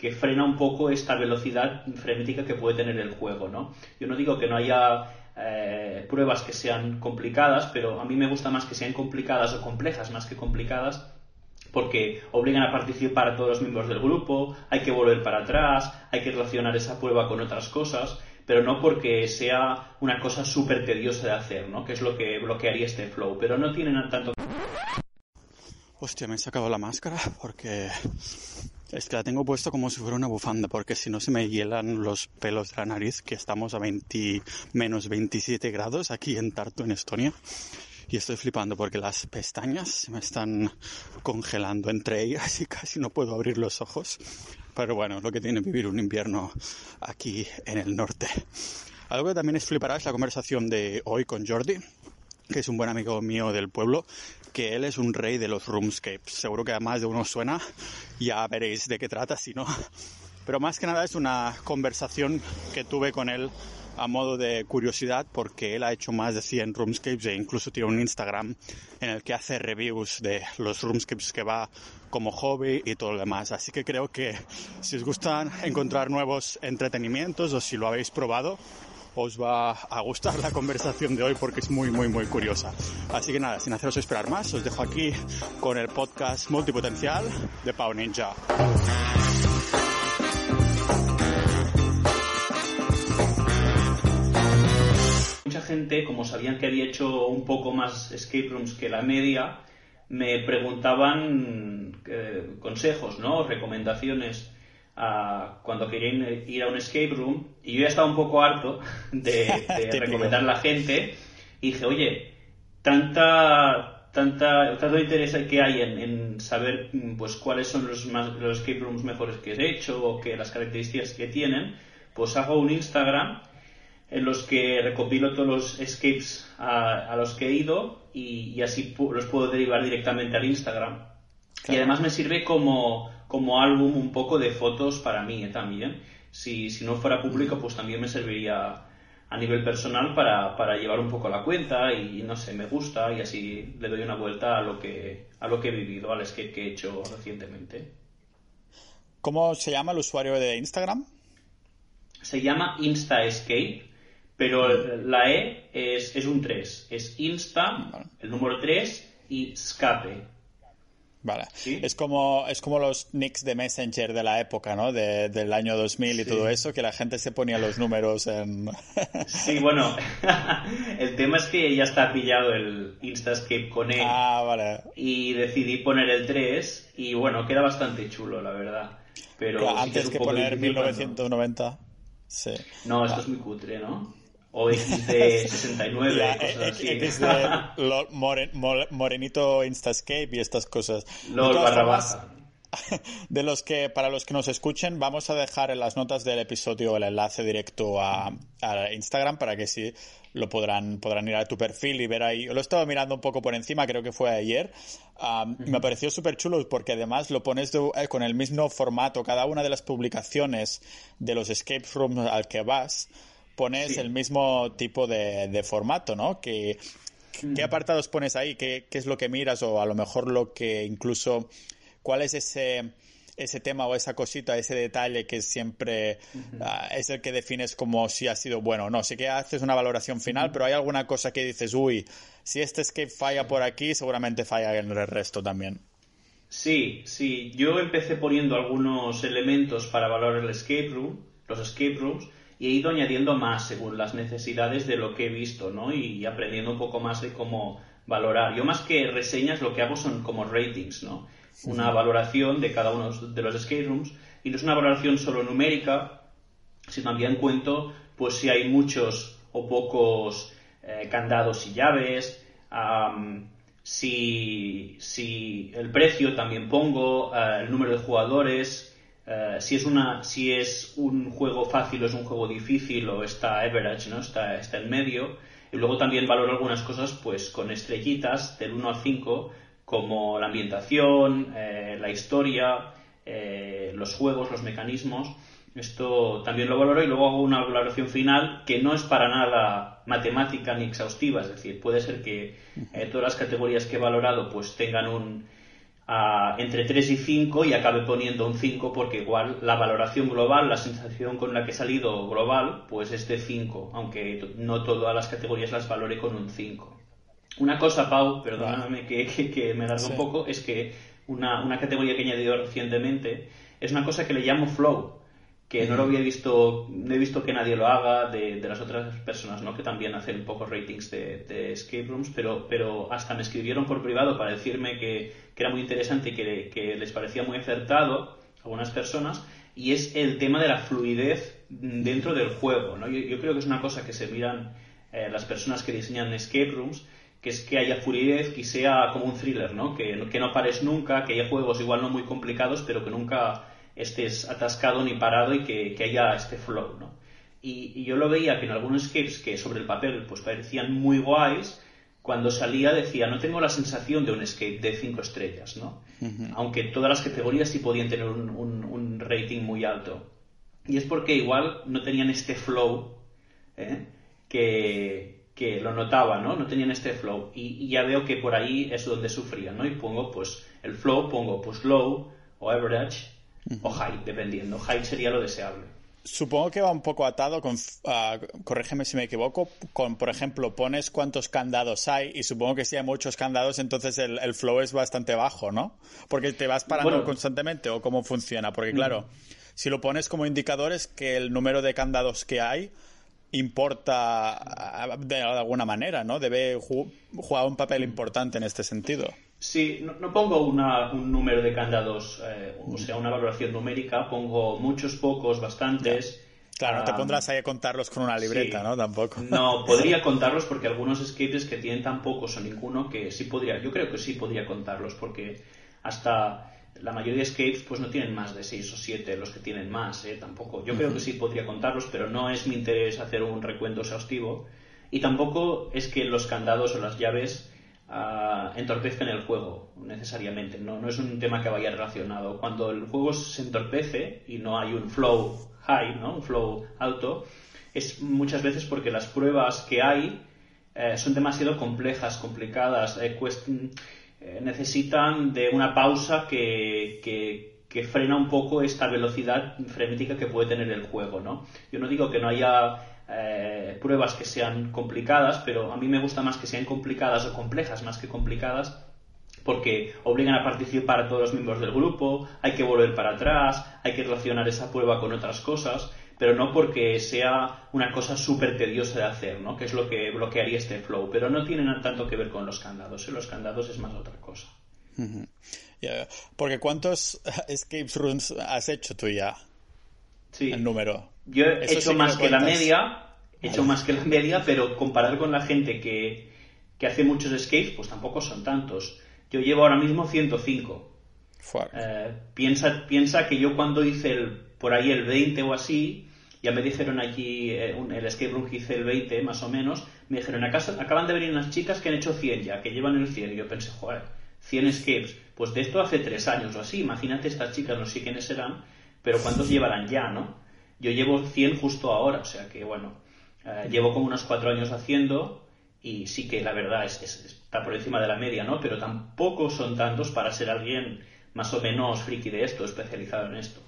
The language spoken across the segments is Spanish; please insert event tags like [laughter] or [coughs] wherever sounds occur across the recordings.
que frena un poco esta velocidad frenética que puede tener el juego, ¿no? Yo no digo que no haya eh, pruebas que sean complicadas, pero a mí me gusta más que sean complicadas o complejas más que complicadas porque obligan a participar a todos los miembros del grupo, hay que volver para atrás, hay que relacionar esa prueba con otras cosas, pero no porque sea una cosa súper tediosa de hacer, ¿no? Que es lo que bloquearía este flow, pero no tienen tanto... Hostia, me he sacado la máscara porque es que la tengo puesto como si fuera una bufanda, porque si no se me hielan los pelos de la nariz, que estamos a 20, menos 27 grados aquí en Tartu, en Estonia. Y estoy flipando porque las pestañas se me están congelando entre ellas y casi no puedo abrir los ojos. Pero bueno, lo que tiene vivir un invierno aquí en el norte. Algo que también es flipará es la conversación de hoy con Jordi, que es un buen amigo mío del pueblo, que él es un rey de los roomscapes. Seguro que a más de uno suena, ya veréis de qué trata, si no. Pero más que nada es una conversación que tuve con él a modo de curiosidad porque él ha hecho más de 100 roomscapes e incluso tiene un Instagram en el que hace reviews de los roomscapes que va como hobby y todo lo demás. Así que creo que si os gustan encontrar nuevos entretenimientos o si lo habéis probado, os va a gustar la conversación de hoy porque es muy, muy, muy curiosa. Así que nada, sin haceros esperar más, os dejo aquí con el podcast multipotencial de Pau Ninja. Mucha gente, como sabían que había hecho un poco más escape rooms que la media, me preguntaban eh, consejos, ¿no? Recomendaciones cuando querían ir a un escape room y yo ya estaba un poco harto de, [laughs] recomendar a la gente y dije, oye, tanta tanta tanto interés que hay en, saber pues cuáles son los, los escape rooms mejores que he hecho o que las características que tienen, pues hago un Instagram en los que recopilo todos los escapes a, los que he ido y, así los puedo derivar directamente al Instagram. Y además me sirve como, como álbum un poco de fotos para mí eh, también. Si, si no fuera público, pues también me serviría a nivel personal para, para, llevar un poco la cuenta y no sé, me gusta y así le doy una vuelta a lo que, a lo que he vivido, al skate que he hecho recientemente. ¿Cómo se llama el usuario de Instagram? Se llama InstaEscape pero la E es, es un 3. Es Insta, el número 3 y Scape. Vale. Es como es como los nicks de Messenger de la época, ¿no? De, del año 2000 y todo eso, que la gente se ponía los números en... [laughs] sí, bueno, [laughs] el tema es que ya está pillado el Instascape con E. Ah, vale. Y decidí poner el 3 y bueno, queda bastante chulo, la verdad. Pero antes que, poner 1990. Sí. No, esto es muy cutre, ¿no? O XD69, [laughs] cosas así. XD [laughs] Morenito Instascape y estas cosas. LOL barra baja. [laughs] De los que, para los que nos escuchen, vamos a dejar en las notas del episodio el enlace directo a, Instagram para que sí lo podrán, podrán ir a tu perfil y ver ahí. Lo he estado mirando un poco por encima, creo que fue ayer. Me pareció súper chulo porque además lo pones eh, con el mismo formato. Cada una de las publicaciones de los escape rooms al que vas pones el mismo tipo de, formato, ¿no? Que, ¿Qué apartados pones ahí? ¿Qué, es lo que miras? O a lo mejor lo que incluso... ¿Cuál es ese, ese tema o esa cosita, ese detalle que siempre ah, es el que defines como si ha sido bueno o no? Sí que haces una valoración final, pero hay alguna cosa que dices, uy, si este escape falla por aquí, seguramente falla en el resto también. Sí, sí. Yo empecé poniendo algunos elementos para valorar el escape room, los escape rooms, y he ido añadiendo más según las necesidades de lo que he visto, ¿no? Y aprendiendo un poco más de cómo valorar. Yo más que reseñas lo que hago son como ratings, ¿no? Una valoración de cada uno de los escape rooms y no es una valoración solo numérica, sino también cuento pues si hay muchos o pocos eh, candados y llaves, si, si, el precio también pongo, eh, el número de jugadores, eh, si, es una, si es un juego fácil o es un juego difícil o está average, ¿no? está, está en medio. Y luego también valoro algunas cosas pues con estrellitas del 1 al 5 como la ambientación, eh, la historia, eh, los juegos, los mecanismos. Esto también lo valoro y luego hago una valoración final que no es para nada matemática ni exhaustiva. Es decir, puede ser que todas las categorías que he valorado pues tengan un, entre 3 y 5 y acabe poniendo un 5 porque igual la valoración global, la sensación con la que he salido global, pues es de 5, aunque no todas las categorías las valore con un 5. Una cosa, Pau, perdóname que, que, me largo un poco, es que una, una categoría que he añadido recientemente es una cosa que le llamo flow que no lo había visto, no he visto que nadie lo haga de, de las otras personas, ¿no? Que también hacen pocos ratings de, de, escape rooms, pero, pero hasta me escribieron por privado para decirme que, que era muy interesante y que, que, les parecía muy acertado a algunas personas, y es el tema de la fluidez dentro del juego, ¿no? Yo, creo que es una cosa que se miran eh, las personas que diseñan escape rooms, que es que haya fluidez, que sea como un thriller, ¿no? Que, que no pares nunca, que haya juegos igual no muy complicados, pero que nunca estés atascado ni parado y que, haya este flow, ¿no? Y, yo lo veía que en algunos escapes que sobre el papel pues parecían muy guays, cuando salía decía, no tengo la sensación de un escape de 5 estrellas, ¿no? Aunque todas las categorías sí podían tener un, rating muy alto. Y es porque igual no tenían este flow ¿eh? que, que, lo notaba, ¿no? No tenían este flow. Y, y, ya veo que por ahí es donde sufrían, ¿no? Y pongo pues el flow, pongo pues low o average o high, dependiendo. High sería lo deseable. Supongo que va un poco atado con, ah, corrígeme si me equivoco, con, por ejemplo, pones cuántos candados hay y supongo que si hay muchos candados, entonces el, flow es bastante bajo, ¿no? Porque te vas parando constantemente o cómo funciona. Porque claro, si lo pones como indicador es que el número de candados que hay importa de alguna manera, ¿no? Debe jugar un papel importante en este sentido. Sí, no, pongo un número de candados, eh, o sea, una valoración numérica, pongo muchos, pocos, bastantes. Claro, no te pondrás ahí a contarlos con una libreta, ¿no? Tampoco. No, [laughs] podría contarlos porque algunos escapes que tienen tan pocos o ninguno que sí podría, yo creo que sí podría contarlos porque hasta la mayoría de escapes pues no tienen más de 6 o 7 los que tienen más, ¿eh? Tampoco. Yo creo que sí podría contarlos, pero no es mi interés hacer un recuento exhaustivo y tampoco es que los candados o las llaves entorpezcan el juego necesariamente. ¿no? no es un tema que vaya relacionado. Cuando el juego se entorpece y no hay un flow high, ¿no? un flow alto, es muchas veces porque las pruebas que hay eh, son demasiado complejas, complicadas, eh, eh, necesitan de una pausa que, que, que, frena un poco esta velocidad frenética que puede tener el juego. ¿no? Yo no digo que no haya eh, pruebas que sean complicadas, pero a mí me gusta más que sean complicadas o complejas más que complicadas porque obligan a participar a todos los miembros del grupo, hay que volver para atrás, hay que relacionar esa prueba con otras cosas, pero no porque sea una cosa súper tediosa de hacer, ¿no? que es lo que bloquearía este flow, pero no tienen tanto que ver con los candados, ¿eh? los candados es más otra cosa. Porque ¿cuántos [laughs] escape rooms has hecho tú ya? Sí. El número. Yo he hecho más que la media, he hecho más que la media, pero comparado con la gente que, que hace muchos escapes, pues tampoco son tantos. Yo llevo ahora mismo 105. Eh, piensa, piensa que yo cuando hice el, por ahí el 20 o así, ya me dijeron aquí, eh, el escape room que hice el 20 más o menos, me dijeron, acaban de venir unas chicas que han hecho 100 ya, que llevan el 100. Y yo pensé, joder, 100 escapes. Pues de esto hace 3 años o así. Imagínate estas chicas, no sé quiénes serán, pero ¿cuántos llevarán ya, no? Yo llevo 100 justo ahora, o sea que bueno, eh, llevo como unos 4 años haciendo y sí que la verdad es, está por encima de la media, ¿no? Pero tampoco son tantos para ser alguien más o menos friki de esto, especializado en esto.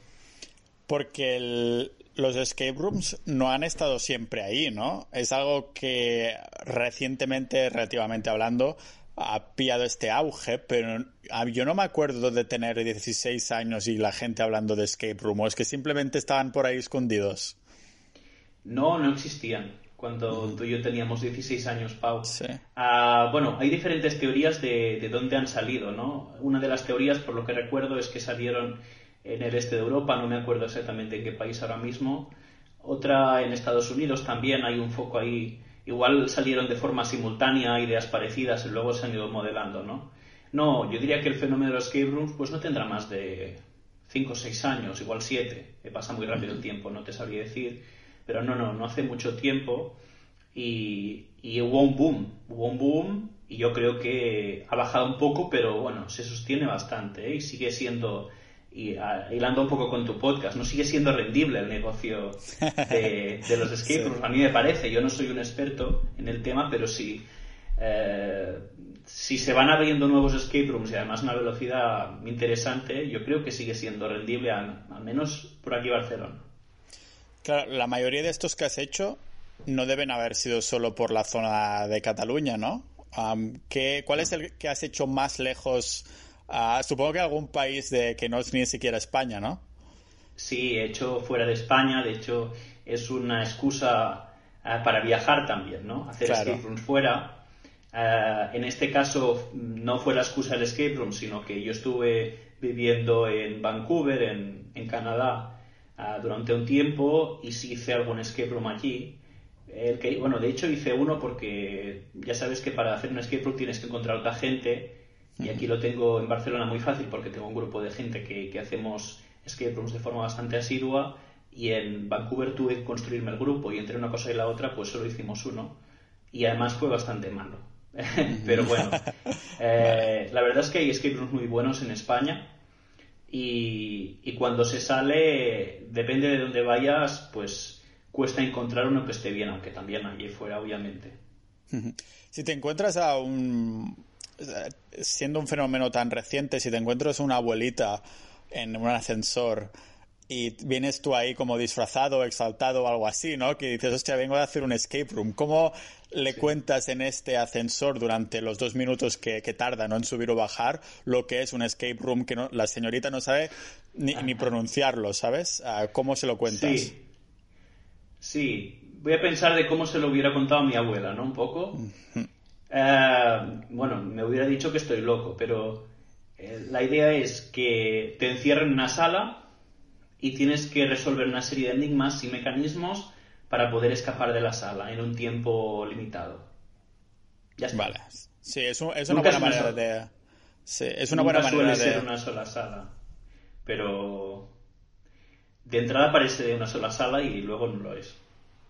Porque los escape rooms no han estado siempre ahí, ¿no? Es algo que recientemente, relativamente hablando, ha pillado este auge, pero yo no me acuerdo de tener 16 años y la gente hablando de escape room, o es que simplemente estaban por ahí escondidos. No, no existían cuando tú y yo teníamos 16 años, Pau. Ah, bueno, hay diferentes teorías de, de, dónde han salido, ¿no? Una de las teorías, por lo que recuerdo, es que salieron en el este de Europa, no me acuerdo exactamente en qué país ahora mismo. Otra en Estados Unidos también, hay un foco ahí igual salieron de forma simultánea ideas parecidas y luego se han ido modelando, ¿no? No, yo diría que el fenómeno de los escape rooms pues no tendrá más de 5 o 6 años, igual 7, me pasa muy rápido el tiempo, no te sabría decir, pero no, no, no hace mucho tiempo y, y hubo un boom, hubo un boom y yo creo que ha bajado un poco, pero bueno, se sostiene bastante ¿eh? y sigue siendo y ah, hilando un poco con tu podcast, no sigue siendo rendible el negocio de, los [laughs] escape rooms. A mí me parece, yo no soy un experto en el tema, pero sí. Eh, si se van abriendo nuevos escape rooms y además una velocidad interesante, yo creo que sigue siendo rendible, al, menos por aquí Barcelona. Claro, la mayoría de estos que has hecho no deben haber sido solo por la zona de Cataluña, ¿no? ¿qué, ¿Cuál es el que has hecho más lejos? Uh, supongo que algún país de que no es ni siquiera España, ¿no? Sí, he hecho fuera de España, de hecho es una excusa eh, para viajar también, ¿no? Hacer escape rooms fuera. Eh, en este caso no fue la excusa del escape room, sino que yo estuve viviendo en Vancouver, en, en Canadá, eh, durante un tiempo y sí hice algún escape room aquí. El que, bueno, de hecho hice uno porque ya sabes que para hacer un escape room tienes que encontrar otra gente y aquí lo tengo en Barcelona muy fácil porque tengo un grupo de gente que, que hacemos escape rooms de forma bastante asidua y en Vancouver tuve que construirme el grupo y entre una cosa y la otra pues solo hicimos uno y además fue bastante malo. [laughs] Pero bueno, [laughs] eh, la verdad es que hay escape rooms muy buenos en España y, y, cuando se sale, depende de dónde vayas, pues cuesta encontrar uno que esté bien, aunque también allí fuera, obviamente. [laughs] Si te encuentras a un... siendo un fenómeno tan reciente, si te encuentras una abuelita en un ascensor y vienes tú ahí como disfrazado, exaltado o algo así, ¿no? Que dices, hostia, vengo a hacer un escape room. ¿Cómo le cuentas en este ascensor durante los dos minutos que, que tarda ¿no? en subir o bajar lo que es un escape room que no, la señorita no sabe ni, ni pronunciarlo, ¿sabes? Ah, ¿Cómo se lo cuentas? Sí. sí. Voy a pensar de cómo se lo hubiera contado a mi abuela, ¿no? Un poco. Eh, bueno, me hubiera dicho que estoy loco, pero eh, la idea es que te encierren en una sala y tienes que resolver una serie de enigmas y mecanismos para poder escapar de la sala en un tiempo limitado. Ya está. Vale. Sí, es, una buena manera de... Sí, es una buena manera de... ser una sola sala. Pero de entrada parece de una sola sala y luego no lo es.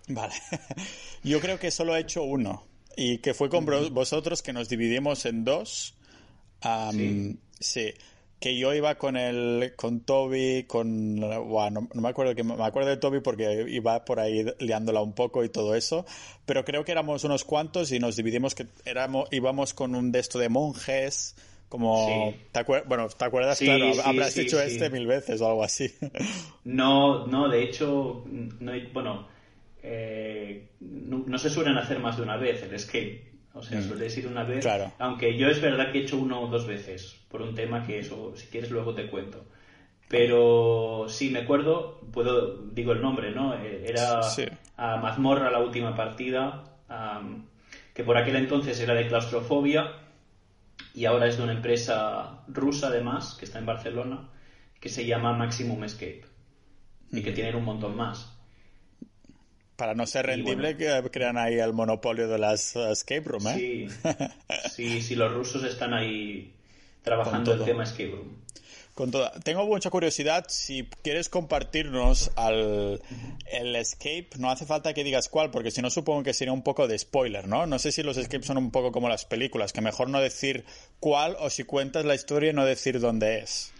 Vale. [laughs] Yo creo que solo he hecho uno. Y que fue con vosotros que nos dividimos en dos. ¿Sí? Sí, que yo iba con el con Toby, con bueno, no, me acuerdo que me acuerdo de Toby porque iba por ahí liándola un poco y todo eso, pero creo que éramos unos cuantos y nos dividimos que éramos íbamos con un de esto de monjes como ¿te bueno, ¿te acuerdas? claro, habrás hecho este mil veces o algo así. [laughs] No, no, de hecho no, bueno, eh, no, no, se suelen hacer más de una vez el escape o sea, mm. sueles ir una vez. Aunque yo es verdad que he hecho uno o dos veces, por un tema que eso, si quieres luego te cuento. Pero sí, me acuerdo, puedo, digo el nombre, ¿no? Eh, era a Mazmorra la última partida, que por aquel entonces era de claustrofobia y ahora es de una empresa rusa además, que está en Barcelona, que se llama Maximum Escape y que mm. tienen un montón más para no ser rendible, que crean ahí el monopolio de las escape room, ¿eh? Sí, sí, los rusos están ahí trabajando el tema escape room. Con toda. Tengo mucha curiosidad. Si quieres compartirnos al, el escape, no hace falta que digas cuál, porque si no supongo que sería un poco de spoiler, ¿no? No sé si los escapes son un poco como las películas, que mejor no decir cuál o si cuentas la historia no decir dónde es.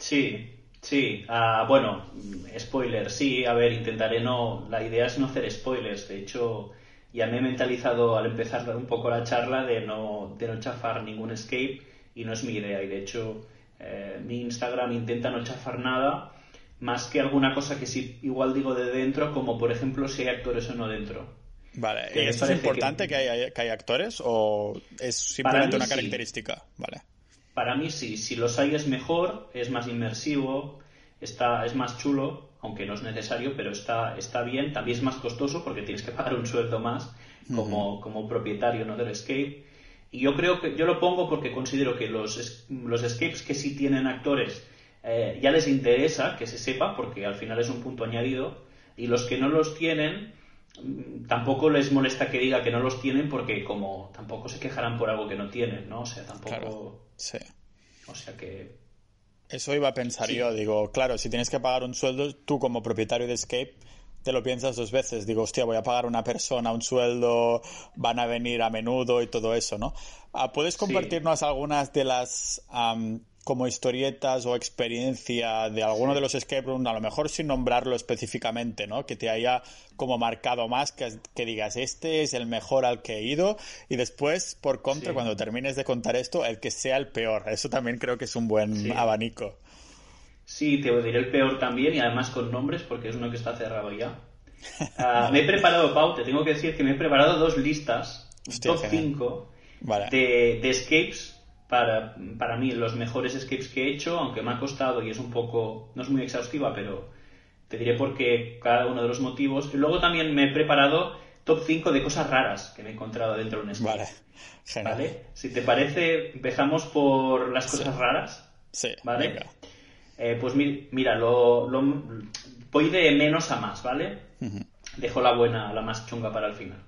Sí, Sí, ah, bueno, spoiler, sí, a ver, intentaré no, la idea es no hacer spoilers, de hecho ya me he mentalizado al empezar un poco la charla de no, de no chafar ningún escape y no es mi idea y de hecho eh, mi Instagram intenta no chafar nada más que alguna cosa que sí igual digo de dentro como por ejemplo si hay actores o no dentro. Vale, ¿y esto es importante que, hay, que actores o es simplemente una característica? Vale. Para mí sí, si los hay es mejor, es más inmersivo, está, es más chulo, aunque no es necesario, pero está, está bien. También es más costoso porque tienes que pagar un sueldo más como, como propietario ¿no? del escape. Y yo creo que yo lo pongo porque considero que los, los escapes que sí tienen actores eh, ya les interesa que se sepa, porque al final es un punto añadido, y los que no los tienen mm, tampoco les molesta que diga que no los tienen porque como tampoco se quejarán por algo que no tienen, ¿no? O sea, tampoco... Sí. O sea que... Eso iba a pensar yo, digo, claro, si tienes que pagar un sueldo, tú como propietario de Escape te lo piensas dos veces. Digo, hostia, voy a pagar a una persona un sueldo, van a venir a menudo y todo eso, ¿no? Ah, ¿Puedes compartirnos algunas de las como historietas o experiencia de alguno de los escape rooms, a lo mejor sin nombrarlo específicamente, ¿no? Que te haya como marcado más, que, que digas, este es el mejor al que he ido, y después, por contra, cuando termines de contar esto, el que sea el peor. Eso también creo que es un buen abanico. Sí, te diré el peor también, y además con nombres, porque es uno que está cerrado ya. [laughs] Ah, me he preparado, Pau, te tengo que decir que me he preparado dos listas, top 5, de, de escapes para, para mí los mejores escapes que he hecho, aunque me ha costado y es un poco, no es muy exhaustiva, pero te diré por qué cada uno de los motivos. Y luego también me he preparado top 5 de cosas raras que me he encontrado dentro de un escape. Vale, genial. Si te parece, empezamos por las cosas raras. Sí, ¿vale? Eh, pues mira, lo, voy de menos a más, ¿vale? Dejo la buena, la más chunga para el final.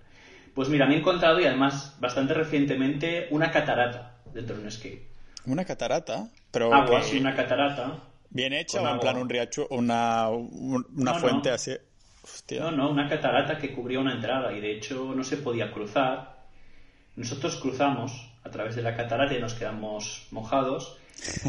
Pues mira, me he encontrado y además bastante recientemente una catarata dentro de un escape. ¿Una catarata? Pero agua, sí, una catarata. ¿Bien hecha o en plan un riacho, una, una fuente así? No, no, una catarata que cubría una entrada y de hecho no se podía cruzar. Nosotros cruzamos a través de la catarata y nos quedamos mojados.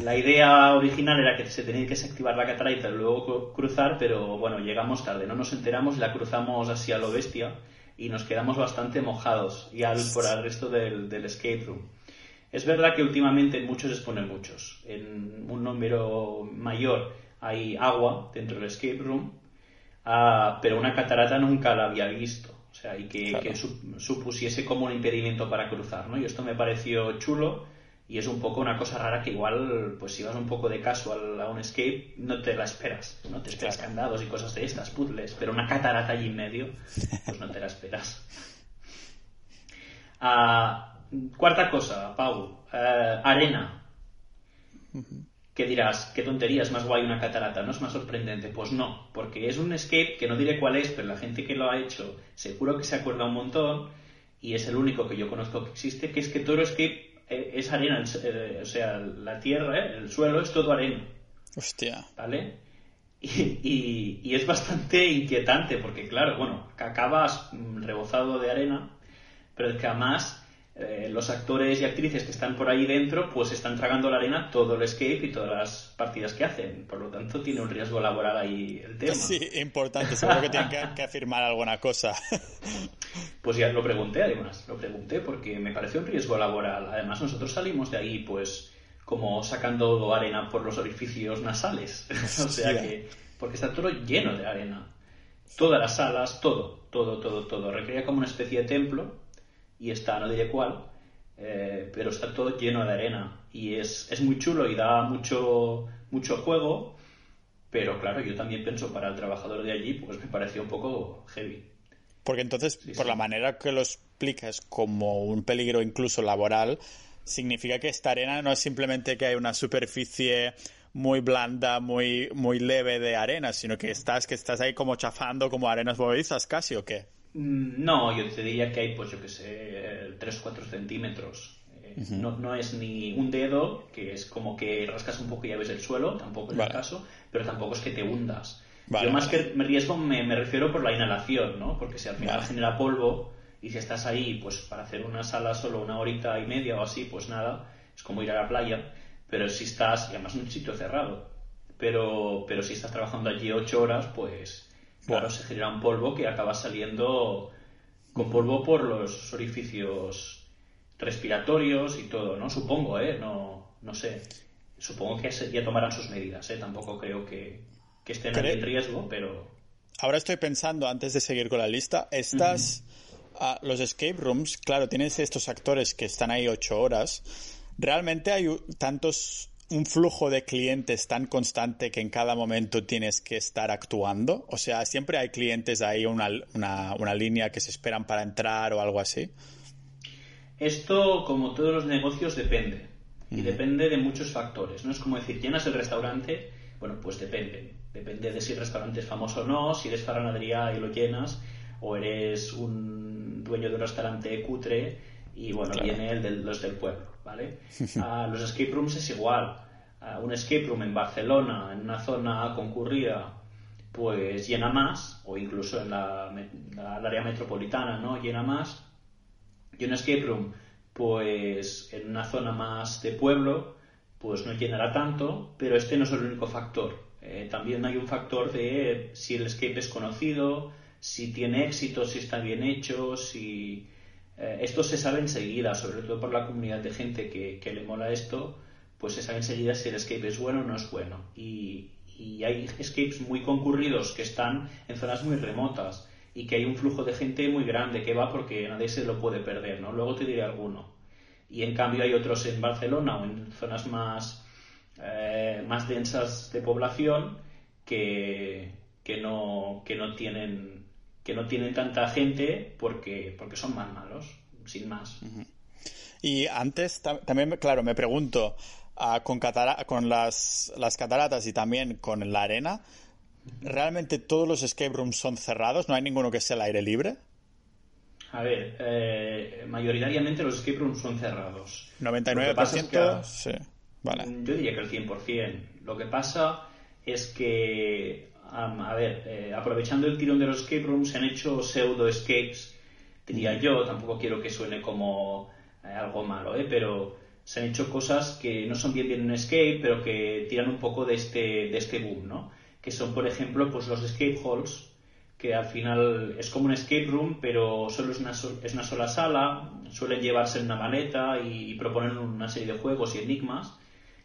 La idea original era que se tenía que desactivar la catarata y luego cruzar, pero bueno, llegamos tarde, no nos enteramos, la cruzamos así a lo bestia y nos quedamos bastante mojados y al, por el resto del, del escape room. Es verdad que últimamente en muchos exponen muchos. En un número mayor hay agua dentro del escape room, ah, pero una catarata nunca la había visto. O sea, y que, supusiese como un impedimento para cruzar, ¿no? Y esto me pareció chulo y es un poco una cosa rara que igual, pues si vas un poco de casual a un escape, no te la esperas. No te esperas candados y cosas de estas, puzzles, pero una catarata allí en medio, pues no te la esperas. [laughs] Ah, Cuarta cosa, Pau. Eh, arena. ¿Qué dirás? ¿Qué tontería? Es más guay una catarata? ¿No es más sorprendente? Pues no, porque es un escape que no diré cuál es, pero la gente que lo ha hecho seguro que se acuerda un montón y es el único que yo conozco que existe, que es que todo escape eh, es arena, eh, o sea, la tierra, el suelo es todo arena. Hostia. ¿Vale? [laughs] Y, y, es bastante inquietante porque, claro, bueno, acabas rebozado de arena, pero es que además eh, los actores y actrices que están por ahí dentro pues están tragando la arena todo el escape y todas las partidas que hacen. Por lo tanto, tiene un riesgo laboral ahí el tema. Sí, importante. Seguro que tienen que, afirmar alguna cosa. [laughs] Pues ya lo pregunté, además. Lo pregunté porque me pareció un riesgo laboral. Además, nosotros salimos de ahí pues como sacando arena por los orificios nasales. [laughs] o sea que... Porque está todo lleno de arena. Todas las salas, todo, todo, todo, todo. Recrea como una especie de templo y está, no diré cuál, eh, pero está todo lleno de arena y es, es muy chulo y da mucho, mucho juego, pero claro, yo también pienso para el trabajador de allí, pues me pareció un poco heavy. Porque entonces, por la manera que lo explicas como un peligro incluso laboral, significa que esta arena no es simplemente que hay una superficie muy blanda, muy, muy leve de arena, sino que estás, que estás ahí como chafando como arenas movedizas casi, ¿o qué? Mm, no, yo te diría que hay, pues yo que sé, 3 o 4 centímetros. Eh, no, no, es ni un dedo, que es como que rascas un poco y ya ves el suelo, tampoco es el caso, pero tampoco es que te hundas. yo más que me riesgo me, me, refiero por la inhalación, ¿no? Porque si al final genera polvo y si estás ahí, pues para hacer una sala solo una horita y media o así, pues nada, es como ir a la playa. Pero si estás, y además en un sitio cerrado, pero, pero si estás trabajando allí 8 horas, pues Claro, se genera un polvo que acaba saliendo con polvo por los orificios respiratorios y todo, ¿no? Supongo, ¿eh? No, no sé. Supongo que ya tomarán sus medidas, ¿eh? Tampoco creo que, estén en riesgo, pero... Ahora estoy pensando, antes de seguir con la lista, estas... Ah, los escape rooms, claro, tienes estos actores que están ahí ocho horas. Realmente hay tantos un flujo de clientes tan constante que en cada momento tienes que estar actuando? O sea, siempre hay clientes ahí, una, una, línea que se esperan para entrar o algo así. Esto, como todos los negocios, depende. Y depende de muchos factores. No es como decir, llenas el restaurante, bueno, pues depende. Depende de si el restaurante es famoso o no, si eres faranadería y lo llenas, o eres un dueño de un restaurante cutre y bueno, viene el de los del pueblo, ¿vale? A [laughs] los escape rooms es igual. un escape room en Barcelona, en una zona concurrida, pues llena más, o incluso en la, área metropolitana, ¿no? Llena más. Y un escape room, pues en una zona más de pueblo, pues no llenará tanto, pero este no es el único factor. Eh, también hay un factor de si el escape es conocido, si tiene éxito, si está bien hecho, si... Eh, esto se sabe enseguida, sobre todo por la comunidad de gente que, le mola esto, pues se sabe enseguida si el escape es bueno o no es bueno. Y, y hay escapes muy concurridos que están en zonas muy remotas y que hay un flujo de gente muy grande que va porque nadie se lo puede perder, ¿no? Luego te diré alguno. Y en cambio hay otros en Barcelona o en zonas más, eh, más densas de población que, que, no, que, no tienen, que no tienen tanta gente porque, porque son más malos, sin más. Y antes también, claro, me pregunto, con, con las, las, cataratas y también con la arena, ¿realmente todos los escape rooms son cerrados? ¿No hay ninguno que sea al aire libre? A ver, eh, mayoritariamente los escape rooms son cerrados. 99% sí. Vale. Yo diría que el 100%. Lo que pasa es que, a ver, eh, aprovechando el tirón de los escape rooms, se han hecho pseudo escapes, diría yo, tampoco quiero que suene como eh, algo malo, ¿eh? pero se han hecho cosas que no son bien bien un escape, pero que tiran un poco de este, de este boom, ¿no? Que son, por ejemplo, pues los escape halls, que al final es como un escape room, pero solo es una, es una sola sala, suelen llevarse en una maleta y, proponen una serie de juegos y enigmas,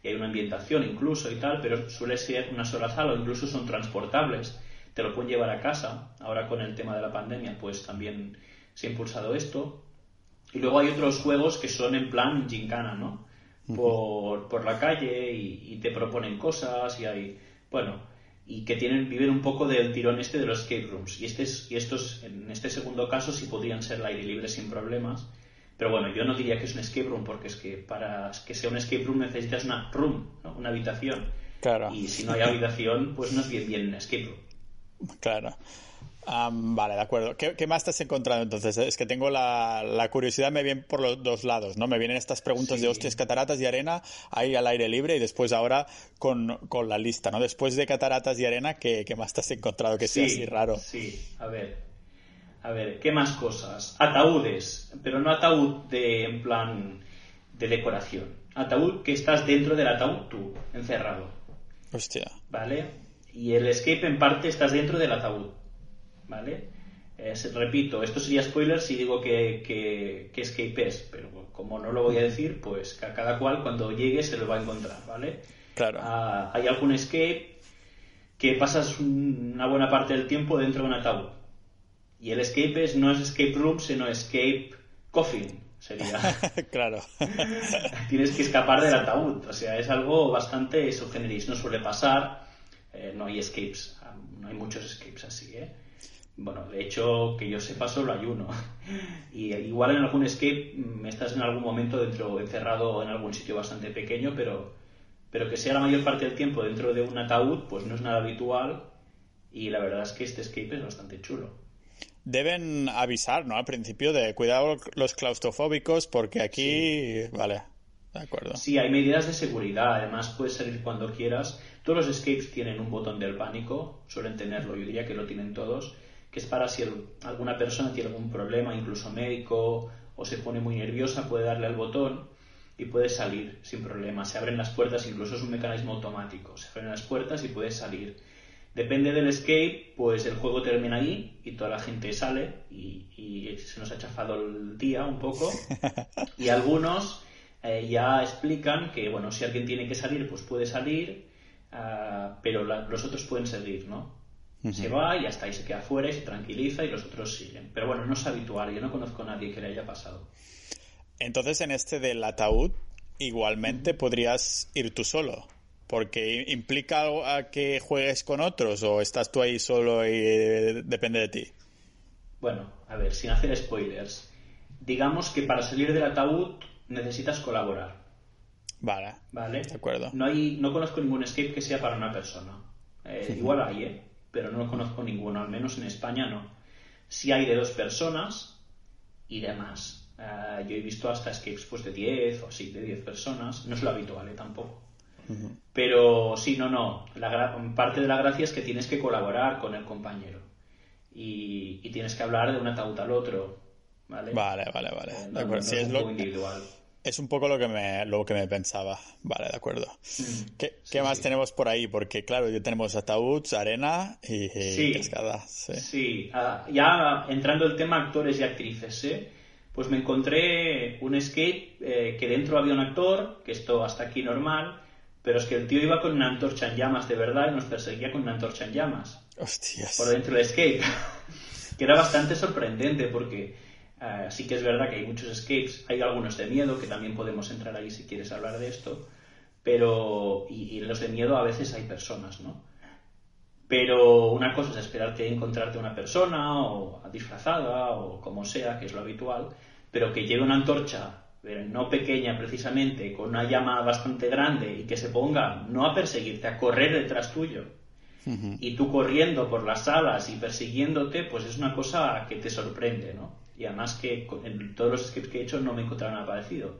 y hay una ambientación incluso y tal, pero suele ser una sola sala, o incluso son transportables, te lo pueden llevar a casa, ahora con el tema de la pandemia, pues también se ha impulsado esto, y luego hay otros juegos que son en plan gincana, ¿no? Por, por la calle y, te proponen cosas y hay, bueno, y que tienen, viven un poco del tirón este de los escape rooms. Y, este es, y estos, en este segundo caso, sí podrían ser el aire libre sin problemas. Pero bueno, yo no diría que es un escape room, porque es que para que sea un escape room necesitas una room, ¿no? una habitación. Claro. Y si no hay habitación, pues no es bien bien un escape room. Claro vale, de acuerdo. ¿Qué, más estás encontrando entonces? Es que tengo la, curiosidad, me viene por los dos lados, ¿no? Me vienen estas preguntas de hostias, cataratas y arena, ahí al aire libre y después ahora con, la lista, ¿no? Después de cataratas y arena, ¿qué, más te has encontrado que sea así raro? Sí, a ver. A ver, ¿qué más cosas? Ataúdes, pero no ataúd de, en plan, de decoración. Ataúd que estás dentro del ataúd tú, encerrado. Hostia. ¿Vale? Y el escape en parte estás dentro del ataúd. ¿vale? repito, esto sería spoiler si digo que, que, Escape es, pero como no lo voy a decir, pues a cada cual cuando llegue se lo va a encontrar, ¿vale? Claro. Ah, hay algún escape que pasas una buena parte del tiempo dentro de un ataúd. Y el escape es, no es escape room, sino escape coffin, sería. [laughs] claro. [laughs] Tienes que escapar del ataúd. O sea, es algo bastante subgeneris. No suele pasar. Eh, no hay escapes. No hay muchos escapes así, ¿eh? Bueno, de hecho, que yo sepa, solo hay uno. Y igual en algún escape me estás en algún momento dentro, encerrado en algún sitio bastante pequeño, pero, pero que sea la mayor parte del tiempo dentro de un ataúd, pues no es nada habitual. Y la verdad es que este escape es bastante chulo. Deben avisar, ¿no? Al principio de cuidado los claustrofóbicos, porque aquí. Vale, de acuerdo. Sí, hay medidas de seguridad. Además, puedes salir cuando quieras. Todos los escapes tienen un botón del pánico, suelen tenerlo, yo diría que lo tienen todos que es para si alguna persona tiene algún problema, incluso médico, o se pone muy nerviosa, puede darle al botón y puede salir sin problema. Se abren las puertas, incluso es un mecanismo automático. Se abren las puertas y puede salir. Depende del escape, pues el juego termina ahí y toda la gente sale y, se nos ha chafado el día un poco. [laughs] Y algunos eh, ya explican que, bueno, si alguien tiene que salir, pues puede salir, ah, pero los otros pueden seguir, ¿no? Se va y hasta ahí se queda fuera y se tranquiliza y los otros siguen. Pero bueno, no es habitual, yo no conozco a nadie que le haya pasado. Entonces, en este del ataúd, igualmente podrías ir tú solo. Porque implica a que juegues con otros o estás tú ahí solo y eh, depende de ti. Bueno, a ver, sin hacer spoilers. Digamos que para salir del ataúd necesitas colaborar. Vale. Vale. De acuerdo. No, hay, no conozco ningún escape que sea para una persona. Eh, igual hay, ¿eh? pero no conozco ninguno, al menos en España no. Si hay de dos personas y demás. Eh, yo he visto hasta escapes pues, de 10 o así, de 10 personas. No es lo habitual ¿eh? tampoco. Pero sí, no, no. La, parte de la gracia es que tienes que colaborar con el compañero. Y, tienes que hablar de un ataúd al otro. Vale, vale, vale. vale. Eh, es, lo... individual. es un poco lo que me, lo que me pensaba. Vale, de acuerdo. Mm. ¿Qué, más tenemos por ahí? Porque, claro, ya tenemos ataúd, arena y, cascada. Sí, ah, ya entrando el tema actores y actrices, ¿eh? pues me encontré un skate eh, que dentro había un actor, que esto hasta aquí normal, pero es que el tío iba con una antorcha en llamas de verdad y nos perseguía con una antorcha en llamas. Hostias. Por dentro del skate. [laughs] que era bastante sorprendente porque uh, sí que es verdad que hay muchos escapes, hay algunos de miedo, que también podemos entrar ahí si quieres hablar de esto, pero. Y, en los de miedo a veces hay personas, ¿no? Pero una cosa es esperarte encontrarte una persona o disfrazada o como sea, que es lo habitual, pero que lleve una antorcha no pequeña precisamente, con una llama bastante grande y que se ponga no a perseguirte, a correr detrás tuyo. Y tú corriendo por las salas y persiguiéndote, pues es una cosa que te sorprende, ¿no? Y además que en todos los scripts que he hecho no me encontraron nada parecido.